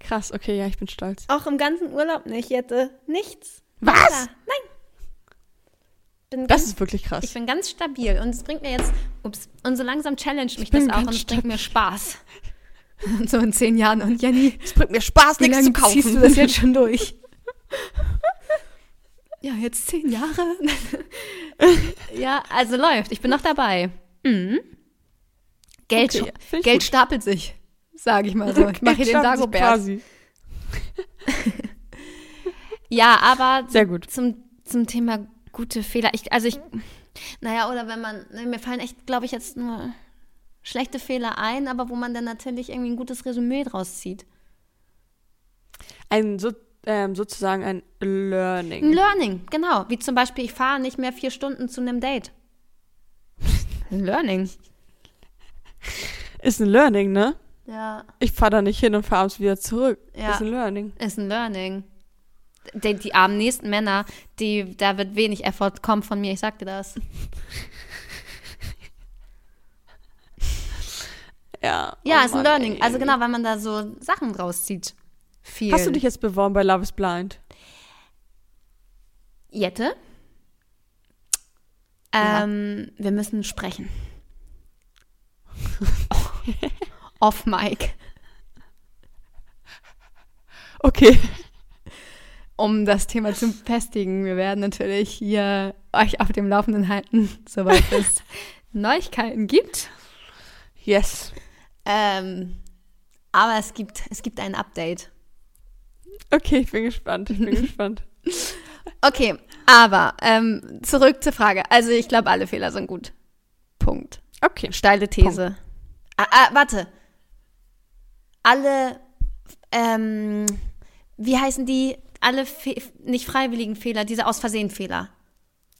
Krass, okay, ja, ich bin stolz. Auch im ganzen Urlaub nicht, Jette. Nichts. Was? Nein. Das ganz, ist wirklich krass. ich bin ganz stabil und es bringt mir jetzt, ups, und so langsam challenge mich das auch und es bringt mir Spaß. Und <laughs> so in zehn Jahren. Und Jenny, Es bringt mir Spaß, nichts zu kaufen. ziehst du das jetzt schon durch? <laughs> ja, jetzt zehn Jahre. <laughs> ja, also läuft. Ich bin noch dabei. Mhm. Geld, Okay, ich Geld gut. stapelt sich, sage ich mal so. Ich mache hier den Dagobert. quasi. Ja, aber Sehr gut. zum, zum Thema gute Fehler. Ich, also ich, naja, oder wenn man, ne, mir fallen echt, glaube ich, jetzt nur schlechte Fehler ein, aber wo man dann natürlich irgendwie ein gutes Resümee draus zieht. Ein, so, ähm, sozusagen ein Ein Learning. Learning, genau. Wie zum Beispiel, ich fahre nicht mehr vier Stunden zu einem Date. Ein Learning. Ist ein Learning, ne? Ja, Ich fahre da nicht hin und fahre abends wieder zurück. Ja. Ist ein Learning. ist ein Learning. Die, die armen nächsten Männer, die, da wird wenig Effort kommen von mir, ich sag dir das. Ja. Ja, oh ist ein Mann, Learning. ey. Also genau, weil man da so Sachen draus zieht. Viel. Hast du dich jetzt beworben bei Love is Blind? Jette? Ja. Ähm, wir müssen sprechen. <laughs> Off Mic. Okay. Um das Thema zu festigen, wir werden natürlich hier euch auf dem Laufenden halten, <laughs> sobald es <laughs> Neuigkeiten gibt. Yes. Ähm, aber es gibt, es gibt ein Update. Okay, ich bin gespannt. Ich bin <laughs> gespannt. Okay, aber ähm, zurück zur Frage. Also ich glaube, alle Fehler sind gut. Punkt. Okay. Steile These. Ah, ah, warte. Alle, ähm, wie heißen die? Alle Fe nicht freiwilligen Fehler, diese aus Versehen Fehler.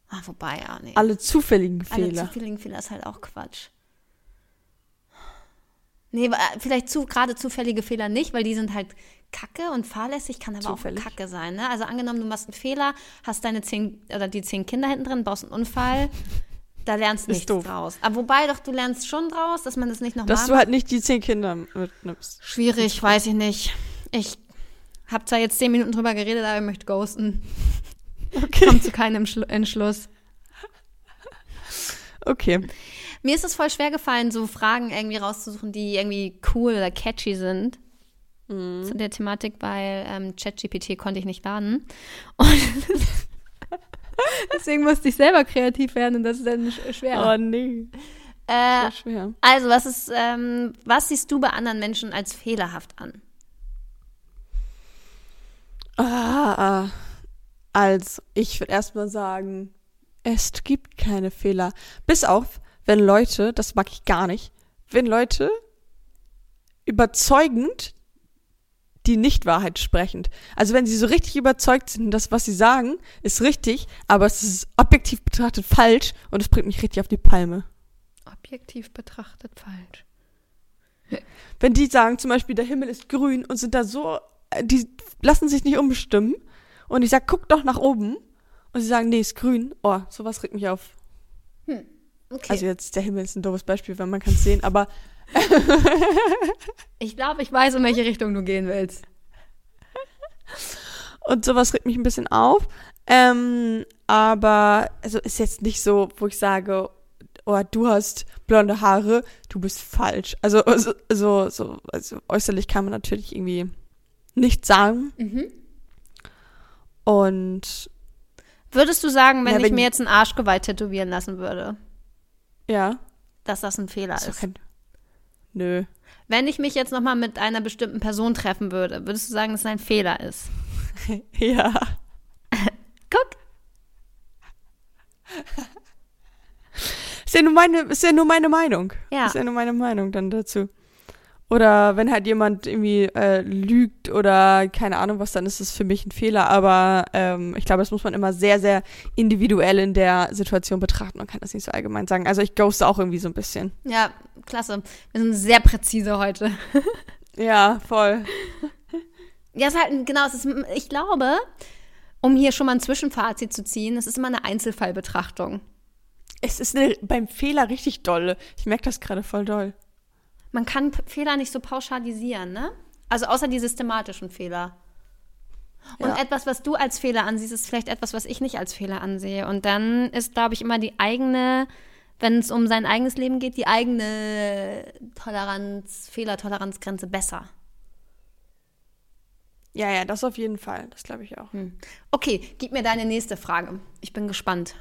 Ah, wobei, ja, nee. Alle zufälligen Alle Fehler. zufälligen Fehler ist halt auch Quatsch. Nee, wa- vielleicht zu, gerade zufällige Fehler nicht, weil die sind halt kacke und fahrlässig, kann aber Zufällig. auch kacke sein. Ne? Also angenommen, du machst einen Fehler, hast deine zehn oder die zehn Kinder hinten drin, baust einen Unfall, <laughs> da lernst du nichts doof. draus. Aber wobei doch, du lernst schon draus, dass man das nicht nochmal Dass du halt nicht die zehn Kinder mitnimmst. Schwierig, weiß ich nicht. Ich habe zwar jetzt zehn Minuten drüber geredet, aber ich möchte ghosten. <laughs> Okay. Komm zu keinem Schlu- Entschluss. Okay. Mir ist es voll schwer gefallen, so Fragen irgendwie rauszusuchen, die irgendwie cool oder catchy sind. Mhm. Zu der Thematik, weil ähm, ChatGPT konnte ich nicht laden. <laughs> Und <laughs> deswegen musste ich selber kreativ werden und das ist dann sch- schwer. Oh nee. äh, schwer. also, was ist, ähm, was siehst du bei anderen Menschen als fehlerhaft an? Ah, also, ich würde erstmal sagen, es gibt keine Fehler. Bis auf, wenn Leute, das mag ich gar nicht, wenn Leute überzeugend die Nichtwahrheit sprechend. Also wenn sie so richtig überzeugt sind, dass was sie sagen, ist richtig, aber es ist objektiv betrachtet falsch und es bringt mich richtig auf die Palme. Objektiv betrachtet falsch. Wenn die sagen zum Beispiel, der Himmel ist grün und sind da so, die lassen sich nicht umbestimmen und ich sag, guck doch nach oben und sie sagen, nee, ist grün. Oh, sowas regt mich auf. Okay. Also jetzt, der Himmel ist ein doofes Beispiel, weil man kann es sehen, aber <laughs> <laughs> ich glaube, ich weiß, in welche Richtung du gehen willst. und sowas regt mich ein bisschen auf. Ähm, aber also ist jetzt nicht so, wo ich sage, oh, du hast blonde Haare, du bist falsch. Also so, so, so also äußerlich kann man natürlich irgendwie nicht sagen. Mhm. Und Würdest du sagen, wenn, Ja, ich wenn- mir jetzt ein Arschgeweih tätowieren lassen würde, ja, dass das ein Fehler ist doch ist? kein. Nö. Wenn ich mich jetzt nochmal mit einer bestimmten Person treffen würde, würdest du sagen, dass es ein Fehler ist? <laughs> Ja. <laughs> Guck. Ist ja nur meine, ist ja nur meine Meinung. Ja. Ist ja nur meine Meinung dann dazu. Oder wenn halt jemand irgendwie äh, lügt oder keine Ahnung was, dann ist es für mich ein Fehler. Aber ähm, ich glaube, das muss man immer sehr, sehr individuell in der Situation betrachten. Man kann das nicht so allgemein sagen. Also ich ghoste auch irgendwie so ein bisschen. Ja, klasse. Wir sind sehr präzise heute. <laughs> ja, voll. Ja, es ist halt, genau, es ist, ich glaube, um hier schon mal ein Zwischenfazit zu ziehen, es ist immer eine Einzelfallbetrachtung. Es ist eine, beim Fehler richtig doll. Ich merke das gerade voll doll. Man kann Fehler nicht so pauschalisieren, ne? Also außer die systematischen Fehler. Und ja. etwas, was du als Fehler ansiehst, ist vielleicht etwas, was ich nicht als Fehler ansehe. Und dann ist, glaube ich, immer die eigene, wenn es um sein eigenes Leben geht, die eigene Toleranz, Fehlertoleranzgrenze besser. Ja, ja, das auf jeden Fall. Das glaube ich auch. Hm. Okay, gib mir deine nächste Frage. Ich bin gespannt.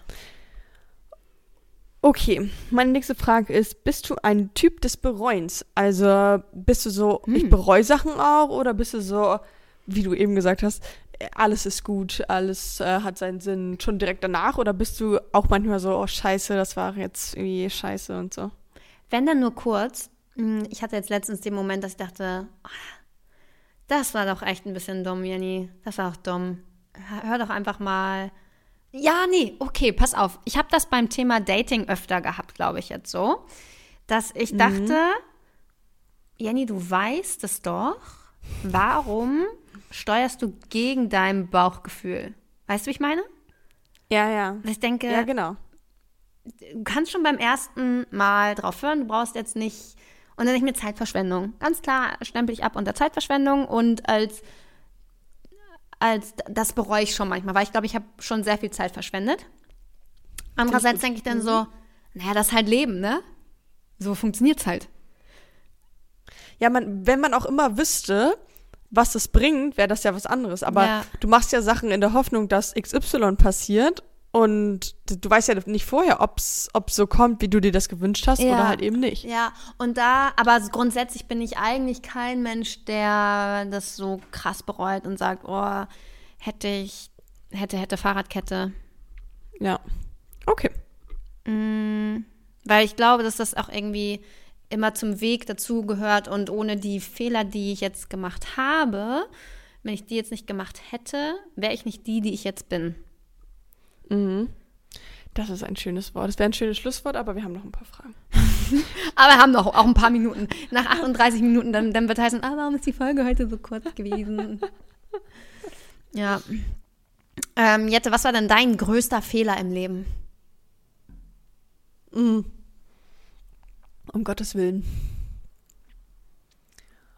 Okay, meine nächste Frage ist, bist du ein Typ des Bereuens? Also bist du so, hm. ich bereue Sachen auch oder bist du so, wie du eben gesagt hast, alles ist gut, alles äh, hat seinen Sinn schon direkt danach oder bist du auch manchmal so, oh scheiße, das war jetzt irgendwie scheiße und so? Wenn dann nur kurz. Hm, ich hatte jetzt letztens den Moment, dass ich dachte, das war doch echt ein bisschen dumm, Jenny. Das war auch dumm. Hör doch einfach mal ja, nee, okay, pass auf. Ich habe das beim Thema Dating öfter gehabt, glaube ich jetzt so, dass ich mhm. dachte, Jenny, du weißt es doch. Warum steuerst du gegen dein Bauchgefühl? Weißt du, wie ich meine? Ja, ja. Ich denke, ja, genau. Du kannst schon beim ersten Mal drauf hören, du brauchst jetzt nicht. Und dann denke ich mir Zeitverschwendung. Ganz klar stempel ich ab unter Zeitverschwendung und als als das bereue ich schon manchmal, weil ich glaube, ich habe schon sehr viel Zeit verschwendet. Andererseits denke ich dann so, mhm. naja, das ist halt Leben, ne? So funktioniert es halt. Ja, man, wenn man auch immer wüsste, was es bringt, wäre das ja was anderes. Aber ja. du machst ja Sachen in der Hoffnung, dass XY passiert und du weißt ja nicht vorher, ob es so kommt, wie du dir das gewünscht hast ja. oder halt eben nicht. Ja, und da, aber grundsätzlich bin ich eigentlich kein Mensch, der das so krass bereut und sagt, oh, hätte ich, hätte, hätte Fahrradkette. Ja. Okay. Mm, weil ich glaube, dass das auch irgendwie immer zum Weg dazu gehört und ohne die Fehler, die ich jetzt gemacht habe, wenn ich die jetzt nicht gemacht hätte, wäre ich nicht die, die ich jetzt bin. Mhm. Das ist ein schönes Wort. Das wäre ein schönes Schlusswort, aber wir haben noch ein paar Fragen. <laughs> aber wir haben noch auch ein paar Minuten. Nach 38 Minuten, dann, dann wird heißen, ah, warum ist die Folge heute so kurz gewesen? <laughs> ja. Ähm, Jette, was war denn dein größter Fehler im Leben? Mhm. Um Gottes Willen.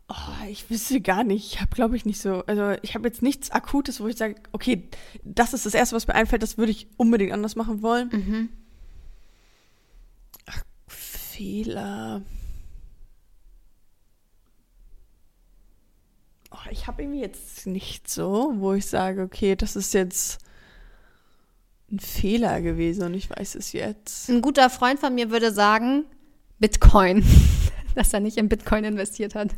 Oh, ich wüsste gar nicht. Ich habe, glaube ich, nicht so. Also, ich habe jetzt nichts Akutes, wo ich sage, okay, das ist das Erste, was mir einfällt, das würde ich unbedingt anders machen wollen. Mhm. Ach, Fehler. Oh, ich habe irgendwie jetzt nicht so, wo ich sage, okay, das ist jetzt ein Fehler gewesen und ich weiß es jetzt. Ein guter Freund von mir würde sagen, Bitcoin, <laughs> dass er nicht in Bitcoin investiert hat.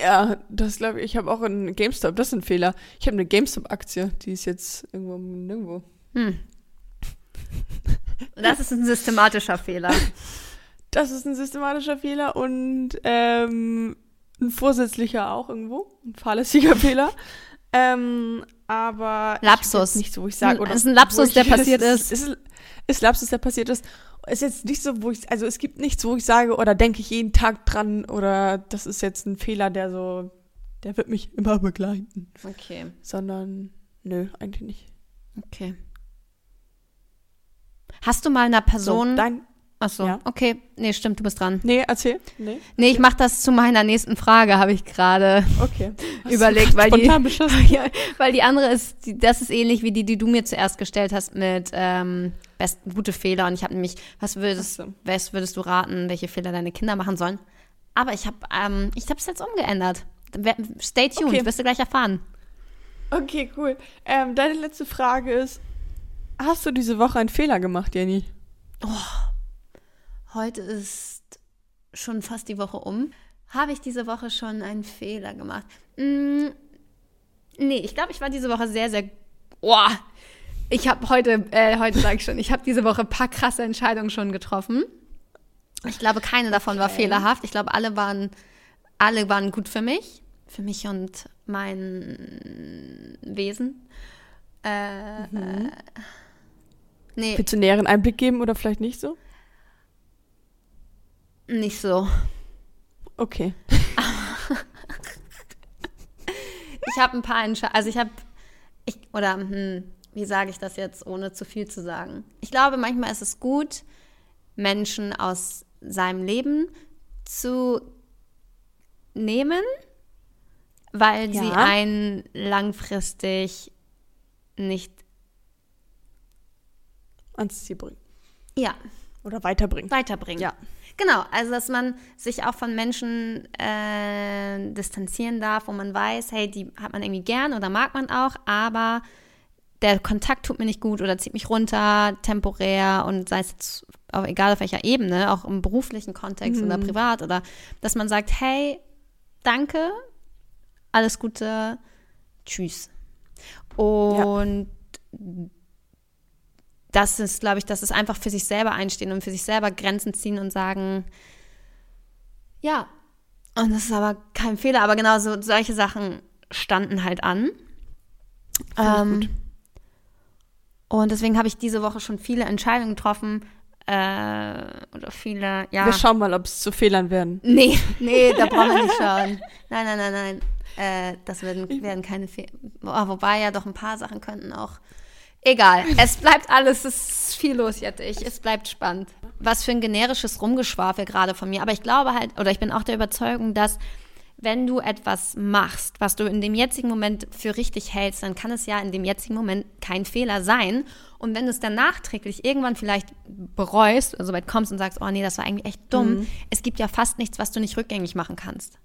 Ja, das glaube ich. Ich habe auch in GameStop, das ist ein Fehler. Ich habe eine GameStop-Aktie, die ist jetzt irgendwo nirgendwo. Hm. Das ist ein systematischer Fehler. <laughs> Das ist ein systematischer Fehler und ähm, ein vorsätzlicher auch irgendwo, ein fahrlässiger <laughs> Fehler. Ähm, aber Lapsus. nicht so, wo ich sage, das ist ein Lapsus, der passiert ist. Ist, ist Lapsus, der passiert ist ist jetzt nicht so, wo ich, also es gibt nichts, wo ich sage, oder denke ich jeden Tag dran, oder das ist jetzt ein Fehler, der so, der wird mich immer begleiten. Okay. Sondern, nö, eigentlich nicht. Okay. Hast du mal einer Person. So, dein, Achso, ja. okay. Nee, stimmt, du bist dran. Nee, erzähl. Nee, nee ich mache das zu meiner nächsten Frage, habe ich gerade okay. <laughs> überlegt, weil die, <laughs> weil die andere ist, die, das ist ähnlich wie die, die du mir zuerst gestellt hast mit ähm, best, gute Fehler. Und ich habe nämlich, was würdest, so. was würdest du raten, welche Fehler deine Kinder machen sollen? Aber ich habe ähm, ich es jetzt umgeändert. Stay tuned, okay. wirst du gleich erfahren. Okay, cool. Ähm, deine letzte Frage ist, hast du diese Woche einen Fehler gemacht, Jenny? Oh Heute ist schon fast die Woche um. Habe ich diese Woche schon einen Fehler gemacht? Mm, nee, ich glaube, ich war diese Woche sehr, sehr. Oh, ich habe heute, äh, heute sage ich schon, ich habe diese Woche ein paar krasse Entscheidungen schon getroffen. Ich glaube, keine davon war Okay. fehlerhaft. Ich glaube, alle waren, alle waren gut für mich. Für mich und mein Wesen. Äh, äh, nee, Willst du näheren Einblick geben oder vielleicht nicht so? Nicht so. Okay. <laughs> Ich habe ein paar Entscheidungen, also ich habe, ich, oder hm, wie sage ich das jetzt, ohne zu viel zu sagen? Ich glaube, manchmal ist es gut, Menschen aus seinem Leben zu nehmen, weil sie Ja. einen langfristig nicht, Ans Ziel bringen. ja, Oder weiterbringen. weiterbringen. Ja. Genau, also dass man sich auch von Menschen äh, distanzieren darf, wo man weiß, hey, die hat man irgendwie gern oder mag man auch, aber der Kontakt tut mir nicht gut oder zieht mich runter, temporär und sei es jetzt auch egal auf welcher Ebene, auch im beruflichen Kontext oder privat oder dass man sagt, hey, danke, alles Gute, tschüss. Und das ist, glaube ich, das ist einfach für sich selber einstehen und für sich selber Grenzen ziehen und sagen, ja. Und das ist aber kein Fehler, aber genau so solche Sachen standen halt an. Ähm, und deswegen habe ich diese Woche schon viele Entscheidungen getroffen. Äh, oder viele, ja. Wir schauen mal, ob es zu Fehlern werden. Nee, <laughs> nee, da brauchen wir nicht schauen. Nein, nein, nein, nein. Äh, das werden, werden keine Fehler. Wobei ja doch ein paar Sachen könnten auch. Egal, es bleibt alles, es ist viel los, Jettich. Es bleibt spannend. Was für ein generisches Rumgeschwafel gerade von mir. Aber ich glaube halt, oder ich bin auch der Überzeugung, dass wenn du etwas machst, was du in dem jetzigen Moment für richtig hältst, dann kann es ja in dem jetzigen Moment kein Fehler sein. Und wenn du es dann nachträglich irgendwann vielleicht bereust, also weit kommst und sagst, oh nee, das war eigentlich echt dumm, es gibt ja fast nichts, was du nicht rückgängig machen kannst.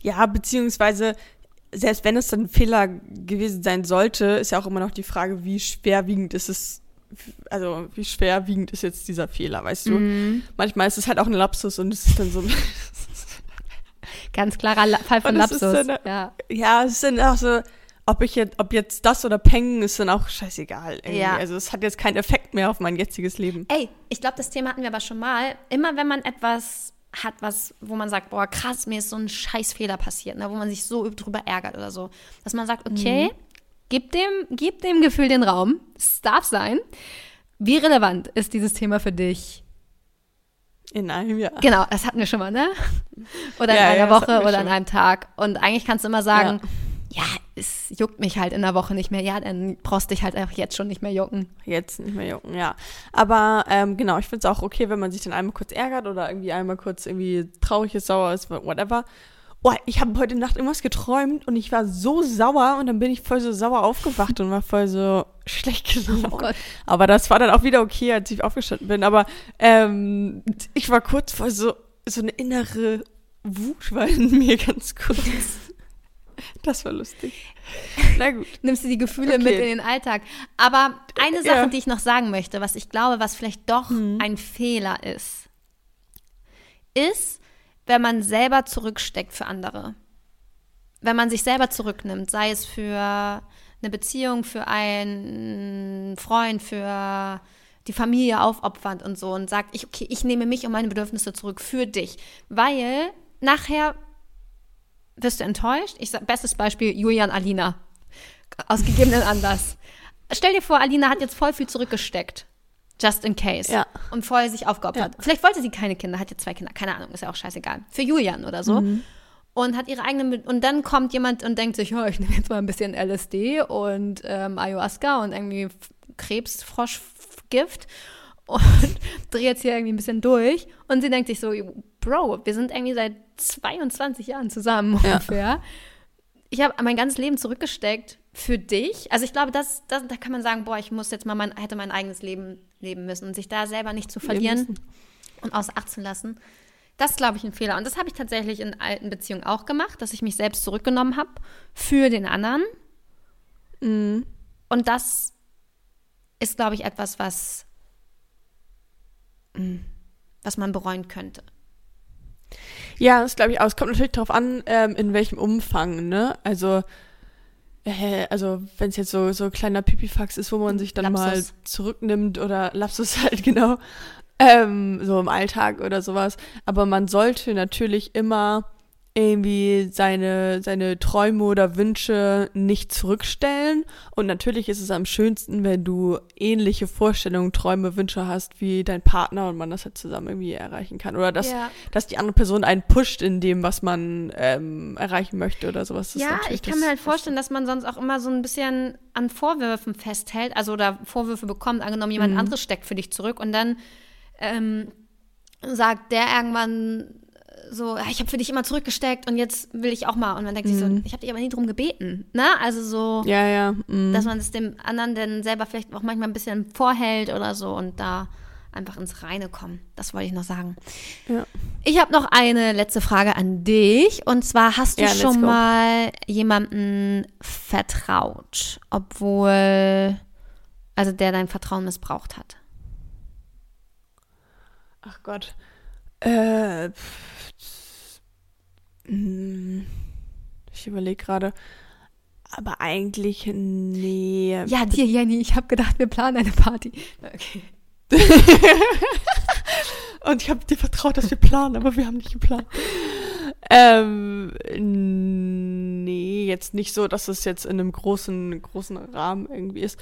Ja, beziehungsweise, selbst wenn es dann ein Fehler gewesen sein sollte, ist ja auch immer noch die Frage, wie schwerwiegend ist es, also wie schwerwiegend ist jetzt dieser Fehler, weißt du? Manchmal ist es halt auch ein Lapsus und es ist dann so, <laughs> Ganz klarer La Fall von Lapsus. eine- ja. ja, es ist dann auch so, ob ich jetzt, ob jetzt das oder Pengen ist dann auch scheißegal. Irgendwie. Ja. Also es hat jetzt keinen Effekt mehr auf mein jetziges Leben. Ey, ich glaube, das Thema hatten wir aber schon mal. Immer wenn man etwas hat, was, wo man sagt, boah, krass, mir ist so ein Scheißfehler passiert, ne, wo man sich so drüber ärgert oder so, dass man sagt, okay, gib, dem, gib dem Gefühl den Raum, es darf sein. Wie relevant ist dieses Thema für dich? In einem Jahr. Genau, das hatten wir schon mal, ne? <laughs> Oder in Ja, einer ja, Woche oder schon an einem Tag. Und eigentlich kannst du immer sagen, ja. Es juckt mich halt in der Woche nicht mehr. Ja, dann brauchst dich halt einfach jetzt schon nicht mehr jucken. Jetzt nicht mehr jucken, ja. Aber ähm, genau, ich finde es auch okay, wenn man sich dann einmal kurz ärgert oder irgendwie einmal kurz irgendwie traurig ist, sauer ist, whatever. Oh, ich habe heute Nacht irgendwas geträumt und ich war so sauer und dann bin ich voll so sauer aufgewacht und war voll so <laughs> schlecht gelaunt. Oh Gott. Aber das war dann auch wieder okay, als ich aufgestanden bin. Aber ähm, ich war kurz voll so, so eine innere Wut war in mir <laughs> ganz kurz. Das war lustig. <laughs> Na gut. nimmst du die Gefühle Okay. mit in den Alltag. Aber eine Sache, Ja. die ich noch sagen möchte, was ich glaube, was vielleicht doch Mhm. ein Fehler ist, ist, wenn man selber zurücksteckt für andere. Wenn man sich selber zurücknimmt, sei es für eine Beziehung, für einen Freund, für die Familie aufopfernd und so und sagt, ich, okay, ich nehme mich und meine Bedürfnisse zurück für dich. Weil nachher wirst du enttäuscht. Ich sag, bestes Beispiel Julian Alina. Aus gegebenen Anlass. Stell dir vor, Alina hat jetzt voll viel zurückgesteckt. Just in case. Ja. Und voll sich aufgeopfert. Vielleicht wollte sie keine Kinder, hat jetzt zwei Kinder. Keine Ahnung, ist ja auch scheißegal. Für Julian oder so. Und hat ihre eigenen. Be- Und dann kommt jemand und denkt sich, ja, ich nehme jetzt mal ein bisschen LSD und ähm, Ayahuasca und irgendwie Krebsfroschgift und <laughs> drehe jetzt hier irgendwie ein bisschen durch. Und sie denkt sich so, Bro, wir sind irgendwie seit 22 Jahren zusammen Ja. ungefähr. Ich habe mein ganzes Leben zurückgesteckt für dich. Also ich glaube, das, das, da kann man sagen, boah, ich muss jetzt mal mein, hätte mein eigenes Leben leben müssen und sich da selber nicht zu verlieren und außer Acht zu lassen. Das ist, glaube ich, ein Fehler. Und das habe ich tatsächlich in alten Beziehungen auch gemacht, dass ich mich selbst zurückgenommen habe für den anderen. Mhm. Und das ist, glaube ich, etwas, was, mm, was man bereuen könnte. Ja, das glaube ich auch. Es kommt natürlich darauf an, ähm, in welchem Umfang, ne? Also, äh, also wenn es jetzt so so kleiner Pipifax ist, wo man sich dann Lapsus. mal zurücknimmt oder <laughs> Lapsus halt genau. ähm, so im Alltag oder sowas. Aber man sollte natürlich immer irgendwie seine, seine Träume oder Wünsche nicht zurückstellen. Und natürlich ist es am schönsten, wenn du ähnliche Vorstellungen, Träume, Wünsche hast wie dein Partner und man das halt zusammen irgendwie erreichen kann. Oder dass, Ja. dass die andere Person einen pusht in dem, was man ähm, erreichen möchte oder sowas. Ja, ich kann mir halt vorstellen, dass man sonst auch immer so ein bisschen an Vorwürfen festhält, also oder Vorwürfe bekommt, angenommen jemand Mhm. anderes steckt für dich zurück und dann ähm, sagt der irgendwann so, ja, ich habe für dich immer zurückgesteckt und jetzt will ich auch mal. Und man denkt sich so, ich habe dich aber nie drum gebeten. Ne? Also so, Mhm. Ja, ja. mm. dass man es dem anderen dann selber vielleicht auch manchmal ein bisschen vorhält oder so und da einfach ins Reine kommen. Das wollte ich noch sagen. Ja. Ich habe noch eine letzte Frage an dich. Und zwar, hast du Ja, schon go. mal jemanden vertraut, obwohl, also der dein Vertrauen missbraucht hat? Ach Gott. Äh, ich überlege gerade. Aber eigentlich, nee. Ja, dir, Jenny, ich habe gedacht, wir planen eine Party. Okay. <laughs> Und ich habe dir vertraut, dass wir planen, aber wir haben nicht geplant. Ähm, nee, jetzt nicht so, dass es jetzt in einem großen, großen Rahmen irgendwie ist.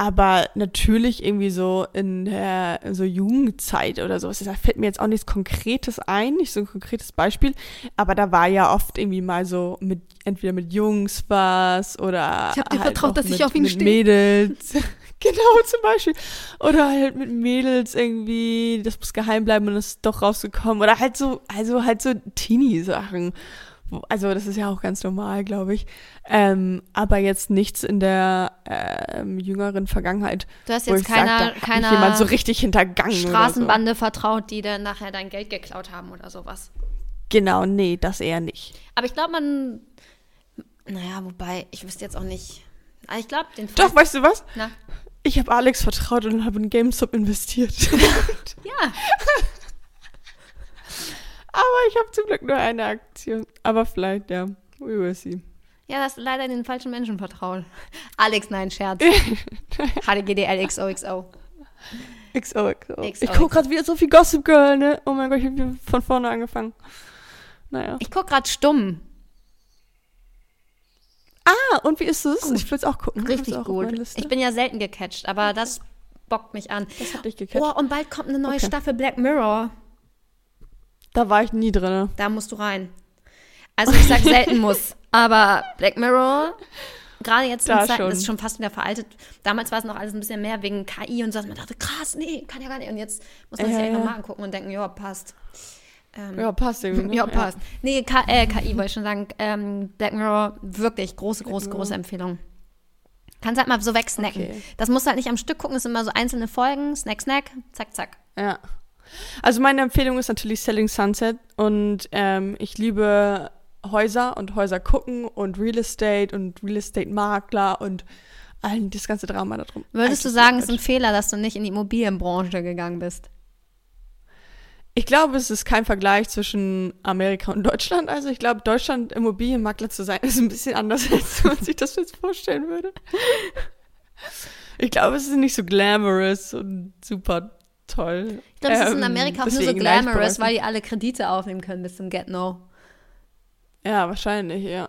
Aber natürlich irgendwie so in der so Jugendzeit oder sowas. Da fällt mir jetzt auch nichts Konkretes ein, nicht so ein konkretes Beispiel. Aber da war ja oft irgendwie mal so mit, entweder mit Jungs was oder. Ich hab dir halt vertraut, dass ich mit, auf ihn stehe. Mädels. <laughs> genau, zum Beispiel. Oder halt mit Mädels irgendwie, das muss geheim bleiben und ist doch rausgekommen. Oder halt so, also halt so Teenie-Sachen. Also das ist ja auch ganz normal, glaube ich. Ähm, aber jetzt nichts in der ähm, jüngeren Vergangenheit. Du hast jetzt ich sag, keiner, keiner jemand so richtig hintergangen. Straßenbande vertraut, die dann nachher dein Geld geklaut haben oder sowas. So. Genau, nee, das eher nicht. Aber ich glaube, man, naja, wobei, ich wüsste jetzt auch nicht. Aber ich glaube, den Doch, weißt du was? Na? Ich habe Alex vertraut und habe in GameStop investiert. <laughs> Ja, <laughs> aber ich habe zum Glück nur eine Aktion. Aber vielleicht, ja. We will see. ja, das ist leider den falschen Menschen vertraut. Alex, nein, Scherz. HDGDL XOXO. XOXO. Ich gucke gerade wieder so viel Gossip Girl, ne? Oh mein Gott, ich habe wieder von vorne angefangen. Naja. Ich guck gerade stumm. Ah, und wie ist es? Ich will es auch gucken. Richtig auch gut. Ich bin ja selten gecatcht, aber das bockt mich an. das hat dich gecatcht. Oh, und bald kommt eine neue Okay. Staffel Black Mirror. Da war ich nie drin. Da musst du rein. Also ich sag selten <laughs> muss, aber Black Mirror, gerade jetzt in Da Zeiten, schon. ist schon fast wieder veraltet. Damals war es noch alles ein bisschen mehr wegen KI und so. dass Man dachte, krass, nee, kann ja gar nicht. Und jetzt muss man sich Ja, echt ja. nochmal angucken und denken, ja, passt. Ähm, Ja, passt irgendwie. Ne? Ja, passt. Nee, K äh, KI wollte ich schon sagen. Ähm, Black Mirror, wirklich große, große, große Empfehlung. Kannst halt mal so wegsnacken. Okay. Das musst du halt nicht am Stück gucken, es sind immer so einzelne Folgen. Snack, snack, zack, zack. Ja. Also meine Empfehlung ist natürlich Selling Sunset und ähm, ich liebe Häuser und Häuser gucken und Real Estate und Real Estate Makler und allen das ganze Drama da drum. Würdest du sagen, es ist ein Fehler, dass du nicht in die Immobilienbranche gegangen bist? Ich glaube, es ist kein Vergleich zwischen Amerika und Deutschland. Also ich glaube, Deutschland Immobilienmakler zu sein, ist ein bisschen anders, <laughs> als man sich das jetzt vorstellen würde. Ich glaube, es ist nicht so glamorous und super toll. Ich glaube, es ist in Ähm, Amerika auch nur so glamorous, weil die alle Kredite aufnehmen können bis zum Get No. Ja, wahrscheinlich, ja.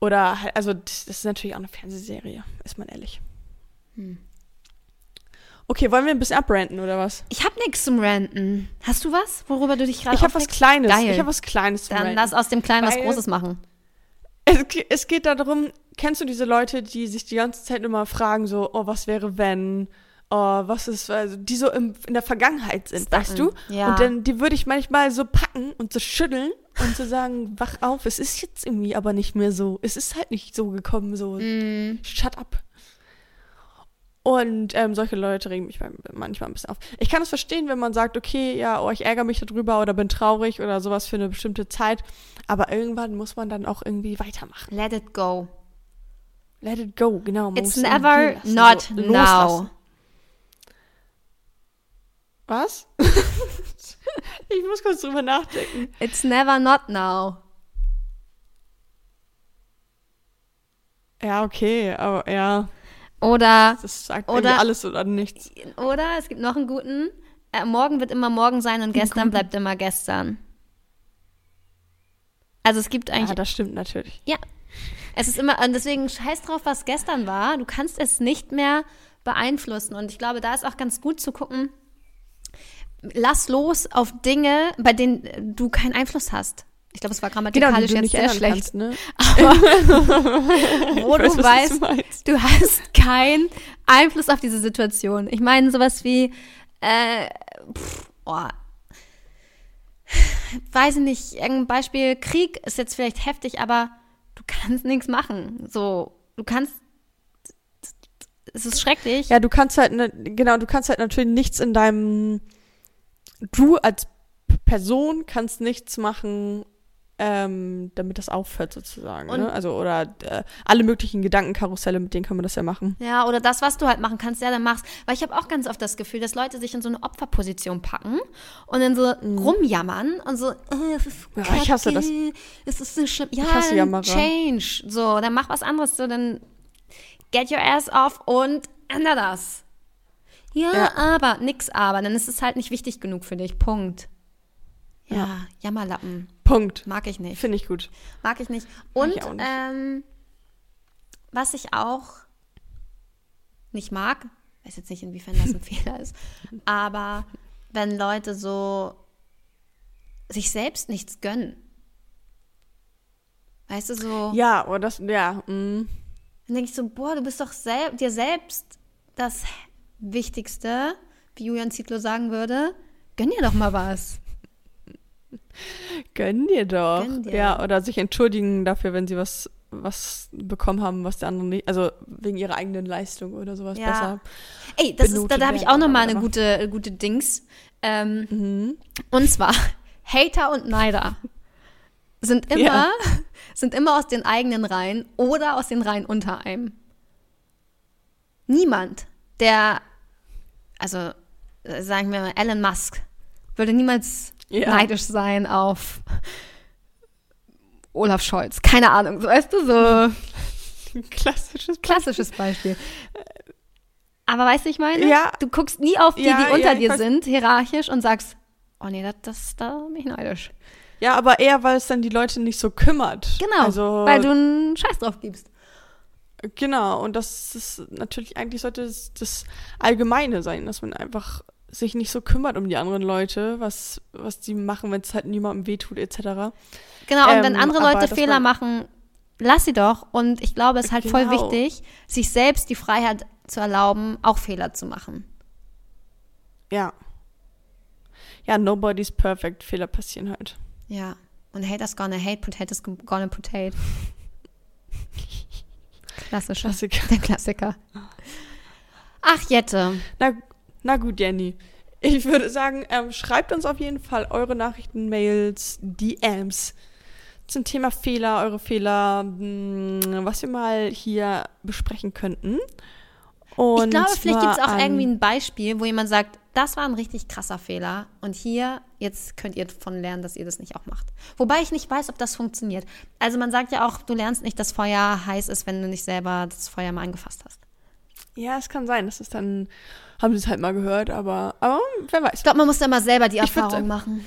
Oder halt, also das ist natürlich auch eine Fernsehserie, ist man ehrlich. Hm. Okay, wollen wir ein bisschen abbranden oder was? Ich habe nichts zum Ranten. Hast du was, worüber du dich gerade Ich habe was? Kleines. Geil. Ich habe was Kleines zum Dann Ranten. lass aus dem Kleinen was Weil- Großes machen. Es, es geht darum, kennst du diese Leute, die sich die ganze Zeit immer fragen, so, oh, was wäre wenn? Oh, was ist, also die so im, in der Vergangenheit sind, weißt du? Ja. Und dann, die würde ich manchmal so packen und so schütteln und so sagen, <laughs> wach auf, es ist jetzt irgendwie aber nicht mehr so. Es ist halt nicht so gekommen, so. Mm, Shut up. Und ähm, solche Leute regen mich manchmal ein bisschen auf. Ich kann es verstehen, wenn man sagt, okay, ja, oh, ich ärgere mich darüber oder bin traurig oder sowas für eine bestimmte Zeit. Aber irgendwann muss man dann auch irgendwie weitermachen. let it go. Let it go, genau. It's never not so now. loslassen. Was? <laughs> ich muss kurz drüber nachdenken. It's never not now. Ja, okay, aber ja, Oder, das sagt Oder- alles oder nichts. oder es gibt noch einen guten. äh, morgen wird immer morgen sein und gestern bleibt immer gestern. Also es gibt eigentlich. Ja, das stimmt natürlich. Ja. Es ist immer, und deswegen scheiß drauf, was gestern war. Du kannst es nicht mehr beeinflussen. Und ich glaube, da ist auch ganz gut zu gucken, lass los auf Dinge, bei denen du keinen Einfluss hast. Ich glaube, es war grammatikalisch genau, du jetzt nicht schlecht. Kannst, ne? <laughs> wo Ich du weiß, was weißt, du du hast keinen Einfluss auf diese Situation. Ich meine, sowas wie, äh, pff, oh, weiß ich nicht, irgendein Beispiel, Krieg ist jetzt vielleicht heftig, aber du kannst nichts machen. So, du kannst, es ist schrecklich. Ja, du kannst halt, ne, genau, du kannst halt natürlich nichts in deinem, du als Person kannst nichts machen, ähm, damit das aufhört sozusagen. Ne? Also, oder äh, alle möglichen Gedankenkarusselle, mit denen kann man das ja machen. Ja, oder das, was du halt machen kannst, ja, dann machst. Weil ich habe auch ganz oft das Gefühl, dass Leute sich in so eine Opferposition packen und dann so rumjammern und so, äh, es ist Mhm. Ja, ich hasse das. Es ist so schlimm. Ja, hasse dann Jammerer. change. So, dann mach was anderes. So, dann get your ass off und änder das. Ja, Ja. aber, nix aber. Dann ist es halt nicht wichtig genug für dich. Punkt. Ja, Jammerlappen. Punkt. Mag ich nicht. Finde ich gut. Mag ich nicht. Und ich nicht. Ähm, was ich auch nicht mag, weiß jetzt nicht, inwiefern das ein <laughs> Fehler ist, aber wenn Leute so sich selbst nichts gönnen. Weißt du, so, Ja, oder das, ja, mm. dann denke ich so, boah, du bist doch sel dir selbst das Wichtigste, wie Julian Zietlow sagen würde, gönn dir doch mal was. gönn dir doch. Gönn dir. Ja, oder sich entschuldigen dafür, wenn sie was, was bekommen haben, was der andere nicht, also wegen ihrer eigenen Leistung oder sowas Ja. besser. Ey, das ist, da, da habe ich auch noch mal oder eine gute, gute Dings. Ähm, Mhm. Und zwar <laughs> Hater und Neider sind immer, Ja. <laughs> sind immer aus den eigenen Reihen oder aus den Reihen unter einem. Niemand, der, also äh, sagen wir mal Elon Musk, würde niemals Ja. neidisch sein auf Olaf Scholz. Keine Ahnung, so weißt du, so <laughs> Klassisches klassisches Beispiel. Aber weißt du, ich meine? Ja. Du guckst nie auf die, Ja, die unter dir sind, hierarchisch, und sagst, oh nee, das, das da bin ich neidisch. Ja, aber eher, weil es dann die Leute nicht so kümmert. Genau, Also, weil du einen Scheiß drauf gibst. Genau, und das ist natürlich, eigentlich sollte es das Allgemeine sein, dass man einfach sich nicht so kümmert um die anderen Leute, was, was die machen, wenn es halt niemandem wehtut, etc. Genau, und wenn Ähm, andere aber Leute das Fehler machen, lass sie doch. Und ich glaube, es ist halt voll Genau. wichtig, sich selbst die Freiheit zu erlauben, auch Fehler zu machen. Ja. Ja, nobody's perfect. Fehler passieren halt. Ja. Und haters gonna hate, potatoes gonna potate. Klassischer. Klassiker. Der Klassiker. Ach, Jette. Na, na gut, Jenny. Ich würde sagen, ähm, schreibt uns auf jeden Fall eure Nachrichten, Mails, DMs zum Thema Fehler, eure Fehler, mh, was wir mal hier besprechen könnten. Und ich glaube, vielleicht gibt es auch irgendwie ein Beispiel, wo jemand sagt, das war ein richtig krasser Fehler und hier, jetzt könnt ihr davon lernen, dass ihr das nicht auch macht. Wobei ich nicht weiß, ob das funktioniert. Also man sagt ja auch, du lernst nicht, dass Feuer heiß ist, wenn du nicht selber das Feuer mal angefasst hast. Ja, es kann sein, dass es dann, haben sie es halt mal gehört, aber, aber wer weiß. Ich glaube, man muss da mal selber die Erfahrung sagen- machen.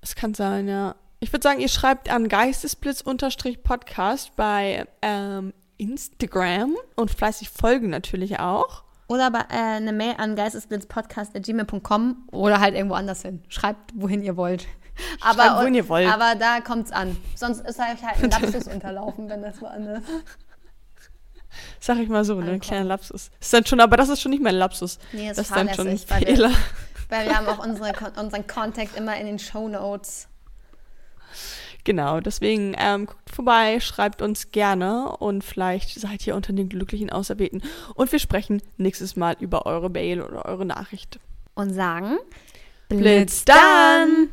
Es kann sein, ja. Ich würde sagen, ihr schreibt an geistesblitz-podcast bei ähm, Instagram und fleißig folgen natürlich auch. Oder bei, äh, eine Mail an geistesblitzpodcast.gmail.com oder halt irgendwo anders hin. Schreibt, wohin ihr wollt. Aber, Schreibt, wohin ihr wollt. aber da kommt's an. Sonst ist euch halt ein Lapsus unterlaufen, wenn das woanders. Sag ich mal so, ne? Ankommen. Kleiner Lapsus. Ist dann schon, aber das ist schon nicht mehr ein Lapsus. Nee, ist das ist dann schon ein fahrlässig, weil wir- Fehler. Weil wir haben auch unsere, unseren Contact immer in den Show Notes. Genau, deswegen ähm, guckt vorbei, schreibt uns gerne und vielleicht seid ihr unter den glücklichen Auserwählten. Und wir sprechen nächstes Mal über eure Mail oder eure Nachricht. Und sagen, Blitz dann!